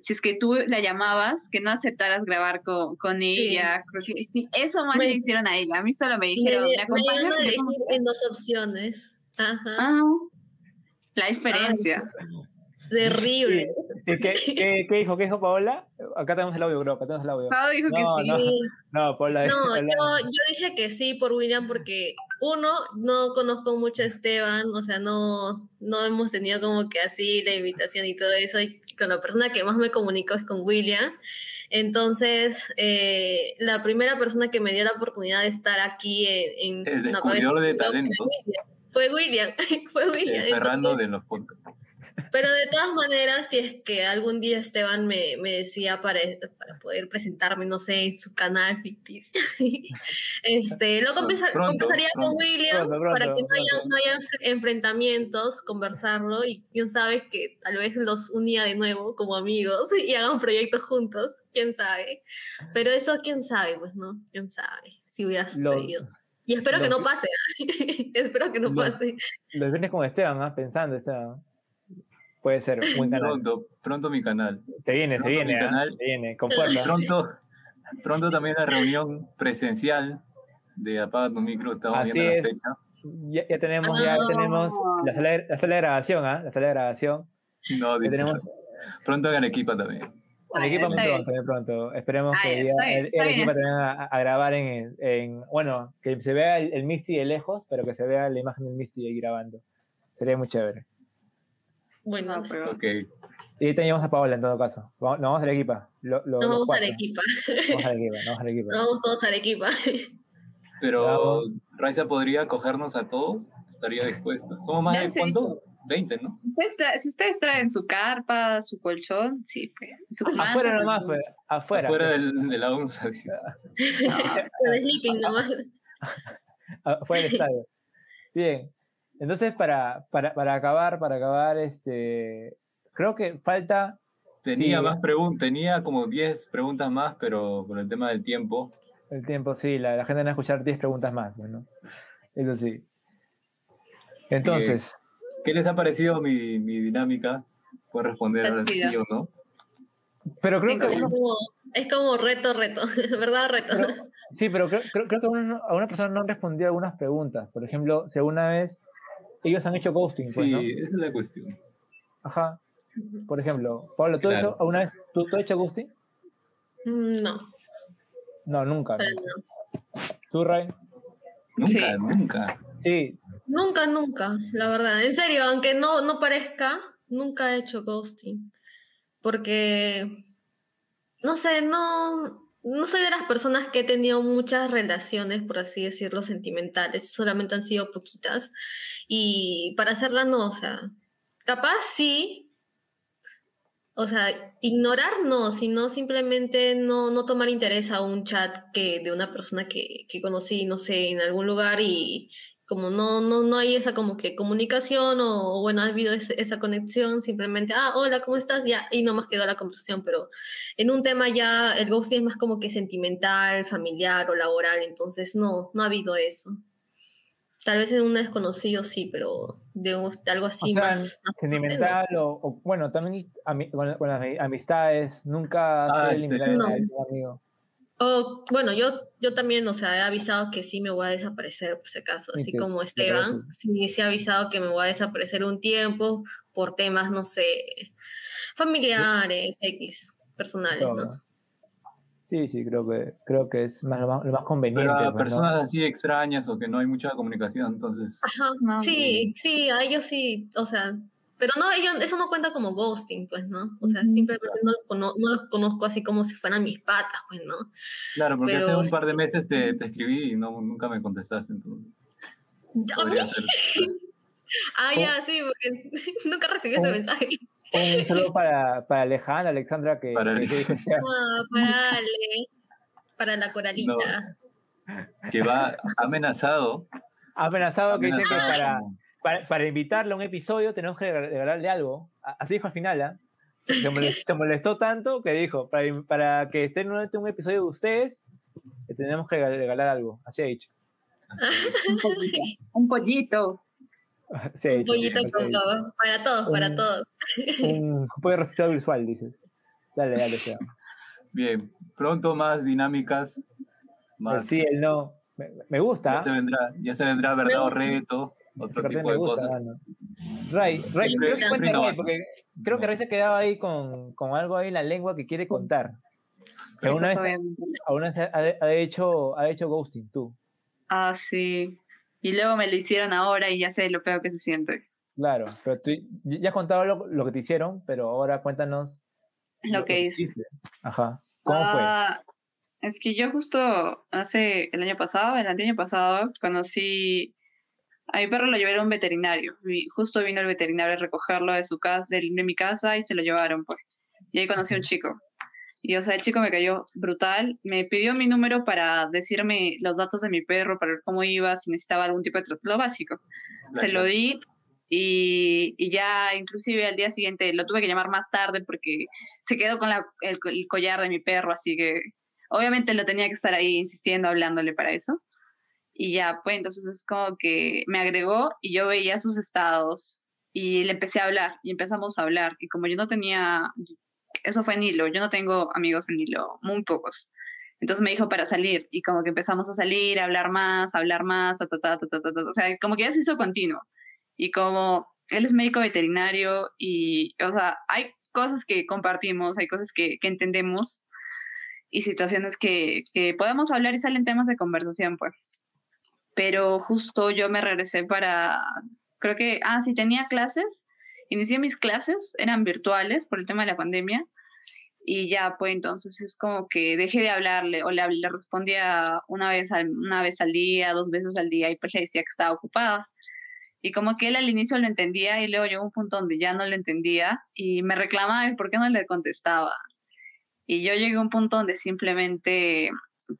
si es que tú la llamabas, que no aceptaras grabar con, con ella. Creo que sí, eso más Me- le hicieron a ella. A mí solo me Me, dijeron, me ¿me acompañas? elegir en dos opciones. Ajá. Ah, la diferencia. Terrible. ¿Y qué, qué, qué dijo? ¿Qué dijo Paola? Acá tenemos el audio, bro. Acá tenemos el audio. Pau dijo No, que sí. no. No, Paola. No, Paola- yo, yo dije que sí por William porque uno, no conozco mucho a Esteban, o sea, no, no hemos tenido como que así la invitación y todo eso, y con la persona que más me comunico es con William. Entonces, eh, la primera persona que me dio la oportunidad de estar aquí en... en El no, descubridor de fue talentos. William. Fue William, fue William. El Ferrando Entonces, de los podcasts. Pero de todas maneras, si es que algún día Esteban me, me decía para, para poder presentarme, no sé, en su canal ficticio, este, lo conversa- Pronto, conversaría con pronto, William pronto, para que no haya, no haya enfre- enfrentamientos, conversarlo y quién sabe que tal vez los unía de nuevo como amigos y hagan proyectos juntos, quién sabe. Pero eso, quién sabe, pues, ¿no? Quién sabe si hubiera sucedido. Y espero que no pase, espero que no los- pase. Los viernes con Esteban, ¿ah? Pensando, Esteban. Puede ser, buen canal. Pronto, pronto mi canal. Se viene, se Pronto viene, mi ¿ah? canal. Se viene, con fuerza. Pronto, pronto también la reunión presencial de Apaga tu micro. Estamos Así viendo es. la fecha. Ya, ya tenemos, ya tenemos la sala, de, la sala de grabación, ¿ah? La sala de grabación. No, dice. tenemos Pronto en Arequipa también. el equipo muy pronto, muy pronto. Esperemos Ah, que está el, está el equipo también a, a grabar en, en, bueno, que se vea el, el Misty de lejos, pero que se vea la imagen del Misty ahí grabando. Sería muy chévere. Bueno, No, pero- Ok. Y teníamos a Paola en todo caso. Vamos, nos vamos al equipo. Lo, lo- nos los vamos a. Arequipa, Vamos al equipo, nos vamos al equipo. nos vamos todos a Arequipa. Pero. Raiza podría cogernos a todos. Estaría dispuesta. Somos más de cuánto? 20, ¿no? Si ustedes, tra- si ustedes traen su carpa, su colchón, sí, pues. Su manta, Afuera nomás, pues. Afuera. Afuera del- de la onza. Con el sleeping nomás. afuera del estadio. Bien. Entonces, para, para, para acabar, para acabar, este. Creo que falta. Tenía Sí. más preguntas, tenía como 10 preguntas más, pero por el tema del tiempo. El tiempo, sí, la, la gente va a escuchar 10 preguntas más, bueno. Eso sí. Entonces, ¿Qué les ha parecido mi, mi dinámica? Pueden responder al sí o no. pero creo sí, que Es como, es como reto, reto, ¿verdad? Reto. pero- sí, pero creo, creo, creo que uno- algunas personas no han respondido algunas preguntas. Por ejemplo, si alguna vez ellos han hecho ghosting, pues, Sí, ¿no? esa es la cuestión. Ajá. Por ejemplo, Pablo, ¿tú has Claro. hecho alguna vez tú, tú has hecho ghosting? No, No, nunca. para nunca. no. ¿Tú, Ray? Nunca, Sí. nunca. Sí, Nunca, nunca, la verdad. En serio, aunque no, no parezca, nunca he hecho ghosting. Porque, no sé, no, no soy de las personas que he tenido muchas relaciones, por así decirlo, sentimentales. Solamente han sido poquitas. Y para hacerla no, o sea, capaz sí. O sea, ignorar no, sino simplemente no, no tomar interés a un chat que, de una persona que, que conocí, no sé, en algún lugar y como no, no, no hay esa como que comunicación o, o bueno, ha habido ese- esa conexión, simplemente, ah, hola, ¿cómo estás? Ya, y nomás quedó la conversación, pero en un tema ya el ghosting es más como que sentimental, familiar o laboral, entonces no, no ha habido eso. Tal vez en un desconocido sí, pero de, un- de algo o así sea, más, más sentimental o, o, bueno, también ami- las ami- amistades, nunca Ah, se este, no. a un amigo. O, bueno, yo, yo también, o sea, he avisado que sí me voy a desaparecer, por si acaso, Sí, así como Esteban, sí, sí he avisado que me voy a desaparecer un tiempo por temas, no sé, familiares, X, personales, ¿no? Sí, sí, creo que, creo que es más, lo, más, lo más conveniente. Pero a pues, ¿no? personas así extrañas o que no hay mucha comunicación, entonces. Ajá, No, sí, sí, a ellos sí, o sea, pero no, ellos, eso no cuenta como ghosting, pues, ¿no? O sea, simplemente no los, no los conozco así como si fueran mis patas, pues, ¿no? Claro, porque hace un par de meses te, te escribí y no, nunca me contestaste, entonces. Podría ser. Ah, ya, sí, porque nunca recibí ese Oh. mensaje. Un saludo para, para Alejandra, Alexandra, que, Para que- Ah, para Ale, para la coralita. Que va amenazado. ha amenazado que dice que amenazado para, para, para invitarle a un episodio tenemos que regalarle algo. Así dijo al final, ¿ah? Se molestó, se molestó tanto que dijo, para, para que esté en un, un episodio de ustedes, tenemos que regal- regalar algo. Así ha dicho. Un pollito. Un pollito. Ha Un dicho, pollito con todo, para todos, para Un- todos. Un pollo rostizado visual, dices. Dale, dale, Seba. Bien, pronto más dinámicas. El Más, sí, el no. Me, me gusta. ya, se vendrá, ya se vendrá verdad o reto, otro Porque tipo me de gusta, cosas. mano. Ray, Ray, creo que cuenta Ray, innovando. porque creo que Ray se quedaba ahí con, con algo ahí en la lengua que quiere contar. Que alguna vez, Obviamente. alguna vez ha, ha hecho, ha hecho ghosting, tú. Ah, sí. Y luego me lo hicieron ahora y ya sé lo peor que se siente. Claro, pero tú ya has contado lo, lo que te hicieron, pero ahora cuéntanos Lo que hice. hiciste. Ajá. ¿Cómo fue? Ah, Es que yo justo hace el año pasado, el año pasado, conocí a mi perro lo llevé a un veterinario. justo vino el veterinario a recogerlo de su casa, de, mi casa y se lo llevaron, pues. Y ahí conocí a un chico. Y o sea, el chico me cayó brutal. Me pidió mi número para decirme los datos de mi perro, para ver cómo iba, si necesitaba algún tipo de lo básico. Se lo di y, y ya inclusive al día siguiente lo tuve que llamar más tarde porque se quedó con la- el, el collar de mi perro, así que obviamente lo tenía que estar ahí insistiendo, hablándole para eso. Y ya, pues entonces es como que me agregó y yo veía sus estados y le empecé a hablar y empezamos a hablar. Y como yo no tenía, eso fue en hilo, yo no tengo amigos en hilo, muy pocos. Entonces me dijo para salir y como que empezamos a salir, a hablar más, a hablar más, ta, ta, ta, ta, ta, ta, ta, o sea, como que ya se hizo continuo. Y como él es médico veterinario y, o sea, hay cosas que compartimos, hay cosas que, que entendemos y situaciones que, que podemos hablar y salen temas de conversación, pues. Pero justo yo me regresé para, creo que, ah, sí, tenía clases, inicié mis clases, eran virtuales por el tema de la pandemia, y ya, pues entonces es como que dejé de hablarle, o le, le respondía una vez, al, una vez al día, dos veces al día, y pues le decía que estaba ocupada. Y como que él al inicio lo entendía y luego llegó un punto donde ya no lo entendía y me reclamaba el por qué no le contestaba. Y yo llegué a un punto donde simplemente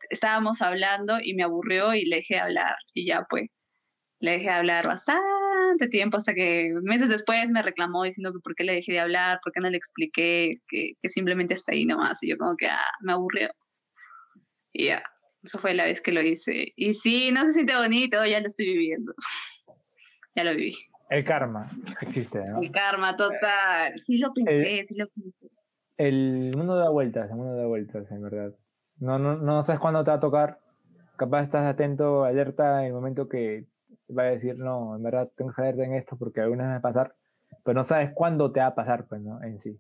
estábamos hablando y me aburrió y le dejé de hablar. Y ya pues, le dejé de hablar bastante tiempo hasta que meses después me reclamó diciendo que por qué le dejé de hablar, por qué no le expliqué, que, que simplemente está ahí nomás. Y yo como que, ah, me aburrió. Y ya, eso fue la vez que lo hice. Y sí, no se siente bonito, ya lo estoy viviendo. ya lo viví. El karma existe, ¿no? El karma total. Sí lo pensé, sí lo pensé. El mundo da vueltas, el mundo da vueltas, en verdad. No, no, no sabes cuándo te va a tocar. Capaz estás atento, alerta en el momento que va a decir, no, en verdad tengo que alerta en esto porque alguna vez va a pasar, pero no sabes cuándo te va a pasar, pues, ¿no? En sí.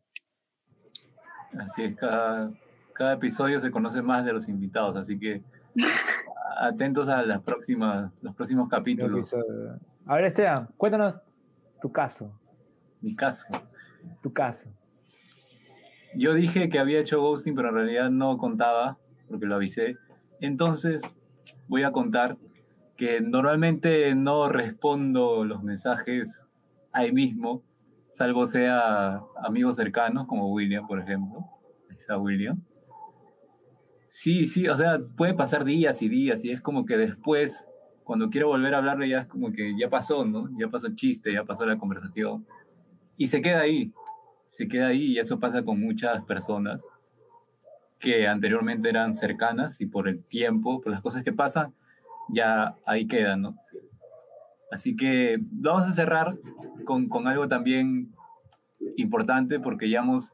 Así es, cada, cada episodio se conoce más de los invitados, así que atentos a las próximas, los próximos capítulos. A ver, Esteban, cuéntanos tu caso, Mi caso. tu caso. Yo dije que había hecho ghosting, pero en realidad no contaba, porque lo avisé. Entonces, voy a contar que normalmente no respondo los mensajes ahí mismo, salvo sea amigos cercanos, como William, por ejemplo. Ahí está William. Sí, sí, o sea, puede pasar días y días, y es como que después, cuando quiero volver a hablarle, ya es como que ya pasó, ¿no? Ya pasó el chiste, ya pasó la conversación. Y se queda ahí, se queda ahí y eso pasa con muchas personas que anteriormente eran cercanas y por el tiempo, por las cosas que pasan, ya ahí quedan, ¿no? Así que vamos a cerrar con, con algo también importante porque ya hemos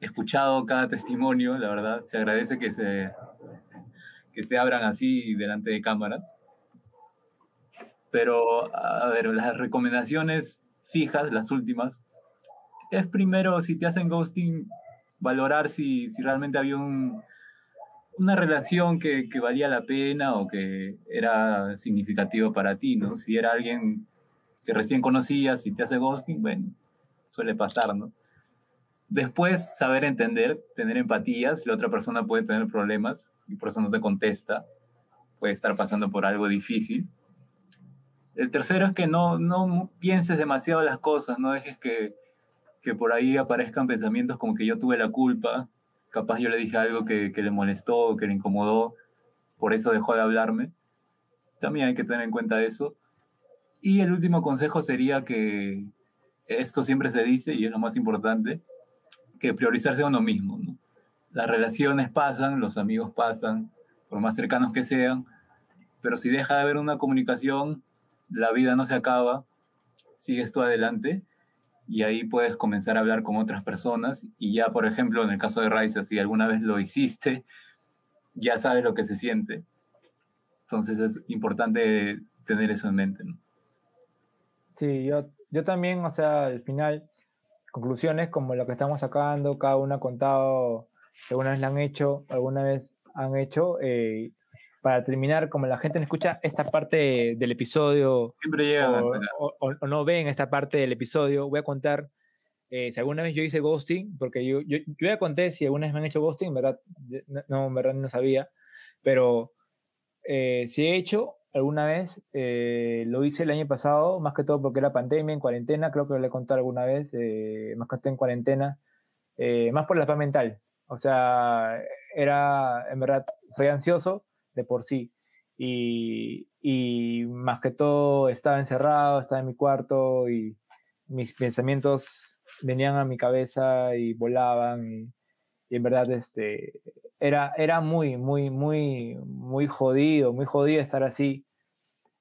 escuchado cada testimonio, la verdad, se agradece que se, que se abran así delante de cámaras. Pero, a ver, las recomendaciones fijas, las últimas, es primero, si te hacen ghosting, valorar si, si realmente había un, una relación que, valía la pena o que era significativo para ti, ¿no? Si era alguien que recién conocías y te hace ghosting, bueno, suele pasar, ¿no? Después, saber entender, tener empatía, si la otra persona puede tener problemas y por eso no te contesta, puede estar pasando por algo difícil. El tercero es que no, no pienses demasiado las cosas, no dejes que, que por ahí aparezcan pensamientos como que yo tuve la culpa, capaz yo le dije algo que, le molestó, que le incomodó, por eso dejó de hablarme. También hay que tener en cuenta eso. Y el último consejo sería que esto siempre se dice y es lo más importante, que priorizarse a uno mismo. Las relaciones pasan, los amigos pasan, por más cercanos que sean, pero si deja de haber una comunicación, la vida no se acaba, sigues tú adelante y ahí puedes comenzar a hablar con otras personas y ya, por ejemplo, en el caso de Raiza, si alguna vez lo hiciste, ya sabes lo que se siente. Entonces es importante tener eso en mente. ¿no? Sí, yo, yo también, o sea, al final, conclusiones como lo que estamos sacando, cada uno ha contado, alguna vez la han hecho, alguna vez han hecho, eh, para terminar, como la gente no escucha esta parte del episodio Siempre llegan o, o- o- no ven esta parte del episodio, voy a contar eh, si alguna vez yo hice ghosting, porque yo, yo, yo ya conté si alguna vez me han hecho ghosting, verdad, no, en verdad no sabía, pero eh, si he hecho alguna vez, eh, lo hice el año pasado, más que todo porque era pandemia, en cuarentena, creo que le he contado alguna vez, eh, más que todo en cuarentena, eh, más por la paz mental, o sea, era, en verdad, soy ansioso de por sí. Y, y más que todo estaba encerrado, estaba en mi cuarto y mis pensamientos venían a mi cabeza y volaban y, en verdad este, era, era muy, muy, muy, muy jodido, muy jodido estar así,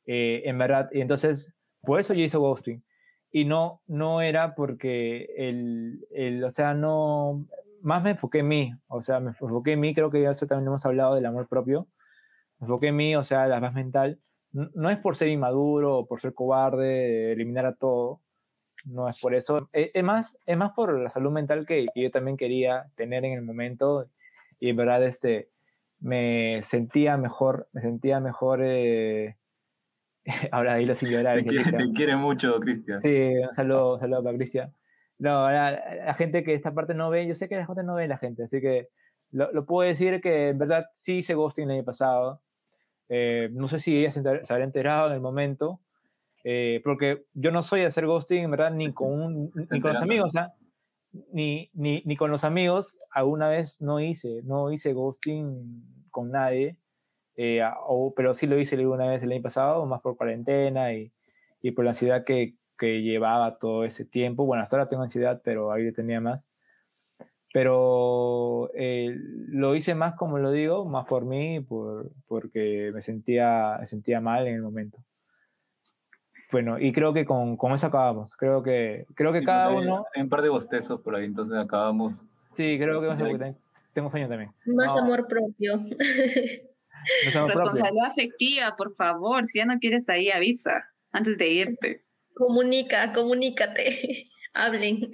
eh, en verdad. Y entonces, por eso yo hice ghosting. Y no, no era porque el, el, o sea, no, más me enfoqué en mí, o sea, me enfoqué en mí, creo que ya eso también hemos hablado del amor propio, me enfoqué en mí, o sea, la paz mental, no es por ser inmaduro o por ser cobarde, eliminar a todo, no es por eso, es, es más, es más por la salud mental que, que yo también quería tener en el momento y en verdad este, me sentía mejor, me sentía mejor, eh, ahora dilo sin llorar, Te quiere, te quiere mucho, Cristian. Sí, un saludo, un saludo para Cristian. No, la, la gente que esta parte no ve, yo sé que la gente no ve la gente, así que lo, lo puedo decir que en verdad sí hice ghosting el año pasado. Eh, no sé si ella se, enter- se habrá enterado en el momento, eh, porque yo no soy de hacer ghosting, en verdad, ni con, un- ni con los amigos, ¿ah? ni, ni, ni con los amigos, alguna vez no hice, no hice ghosting con nadie, eh, o- pero sí lo hice alguna vez el año pasado, más por cuarentena y, y por la ansiedad que, que llevaba todo ese tiempo. Bueno, hasta ahora tengo ansiedad, pero ahí tenía más. Pero eh, lo hice más, como lo digo, más por mí, por, porque me sentía, me sentía mal en el momento. Bueno, y creo que con, con eso acabamos. Creo que, creo que Sí, cada hay- uno... Hay un par de bostezos por ahí, entonces acabamos. Sí, creo que también tengo sueño también. Más No. amor propio. Somos propios. Responsabilidad afectiva, por favor. Si ya no quieres ahí, avisa antes de irte. Comunica, comunícate. Hablen.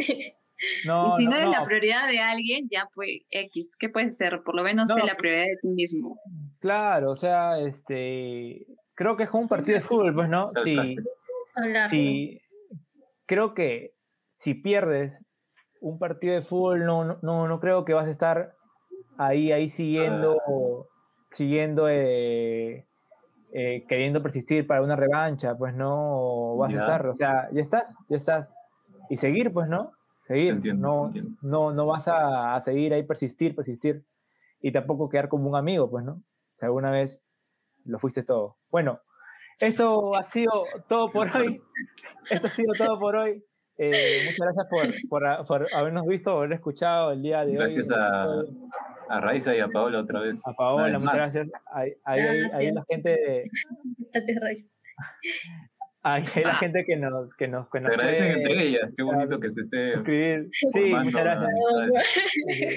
No, y si no, no, eres no. la prioridad de alguien, ya pues X. ¿Qué puede ser? Por lo menos No. sé la prioridad de ti mismo. Claro, o sea, este, creo que es como un partido de fútbol, pues, ¿no? Tal Si, creo que si pierdes un partido de fútbol, no, no- no, no creo que vas a estar ahí, ahí siguiendo, siguiendo, eh, eh, queriendo persistir para una revancha, pues, ¿no? Vas Ya. a estar, o sea, ya estás, ya estás. Y seguir, pues, ¿no? Seguir, entiendo, no, no, no vas a, a seguir ahí, persistir, persistir. Y tampoco quedar como un amigo, pues, ¿no? Si alguna vez lo fuiste todo. Bueno, esto ha sido todo por hoy. Esto ha sido todo por hoy. Eh, muchas gracias por, por, a- por habernos visto, haber escuchado el día de Gracias hoy. el a, a Raiza y a Paola otra vez. a Paola, vez muchas más. gracias. Ahí, ahí, ahí- ahí Gracias. la gente, de- Gracias, Raiza. hay la gente que nos, que nos, que Se nos agradecen puede entre ellas. Qué bonito que se esté suscribir. Sí, muchas gracias. amistad.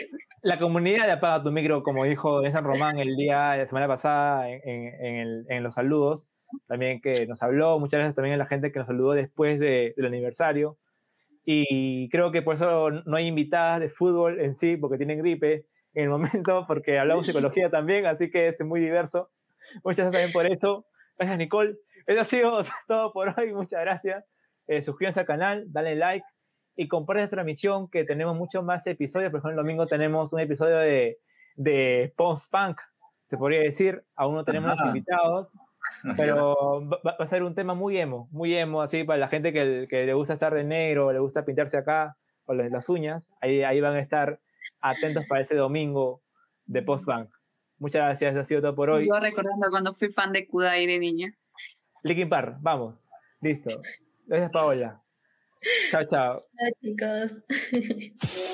La comunidad de Apaga tu Micro, como dijo San Román el día, la semana pasada en, en- en el- en los saludos, también que nos habló, muchas gracias también a la gente que nos saludó después de- del aniversario. Y creo que por eso no hay invitadas de fútbol en sí, porque tienen gripe en el momento, porque hablamos psicología también, así que es muy diverso. Muchas gracias también por eso. Gracias, Nicole. Eso ha sido todo por hoy, muchas gracias. Eh, suscríbanse al canal, dale like y compartan esta transmisión que tenemos muchos más episodios. Por ejemplo, el domingo tenemos un episodio de, de Post Punk, se podría decir. Aún no tenemos los invitados, pero va, va a ser un tema muy emo, muy emo, así para la gente que, que le gusta estar de negro, le gusta pintarse acá o las, las uñas. Ahí, ahí van a estar atentos para ese domingo de Post Punk. Muchas gracias, eso ha sido todo por hoy. Yo recordando cuando fui fan de Kudai de niña. Linkin Park, vamos. Listo. Gracias, Paola. Chao, chao. Chao, chicos.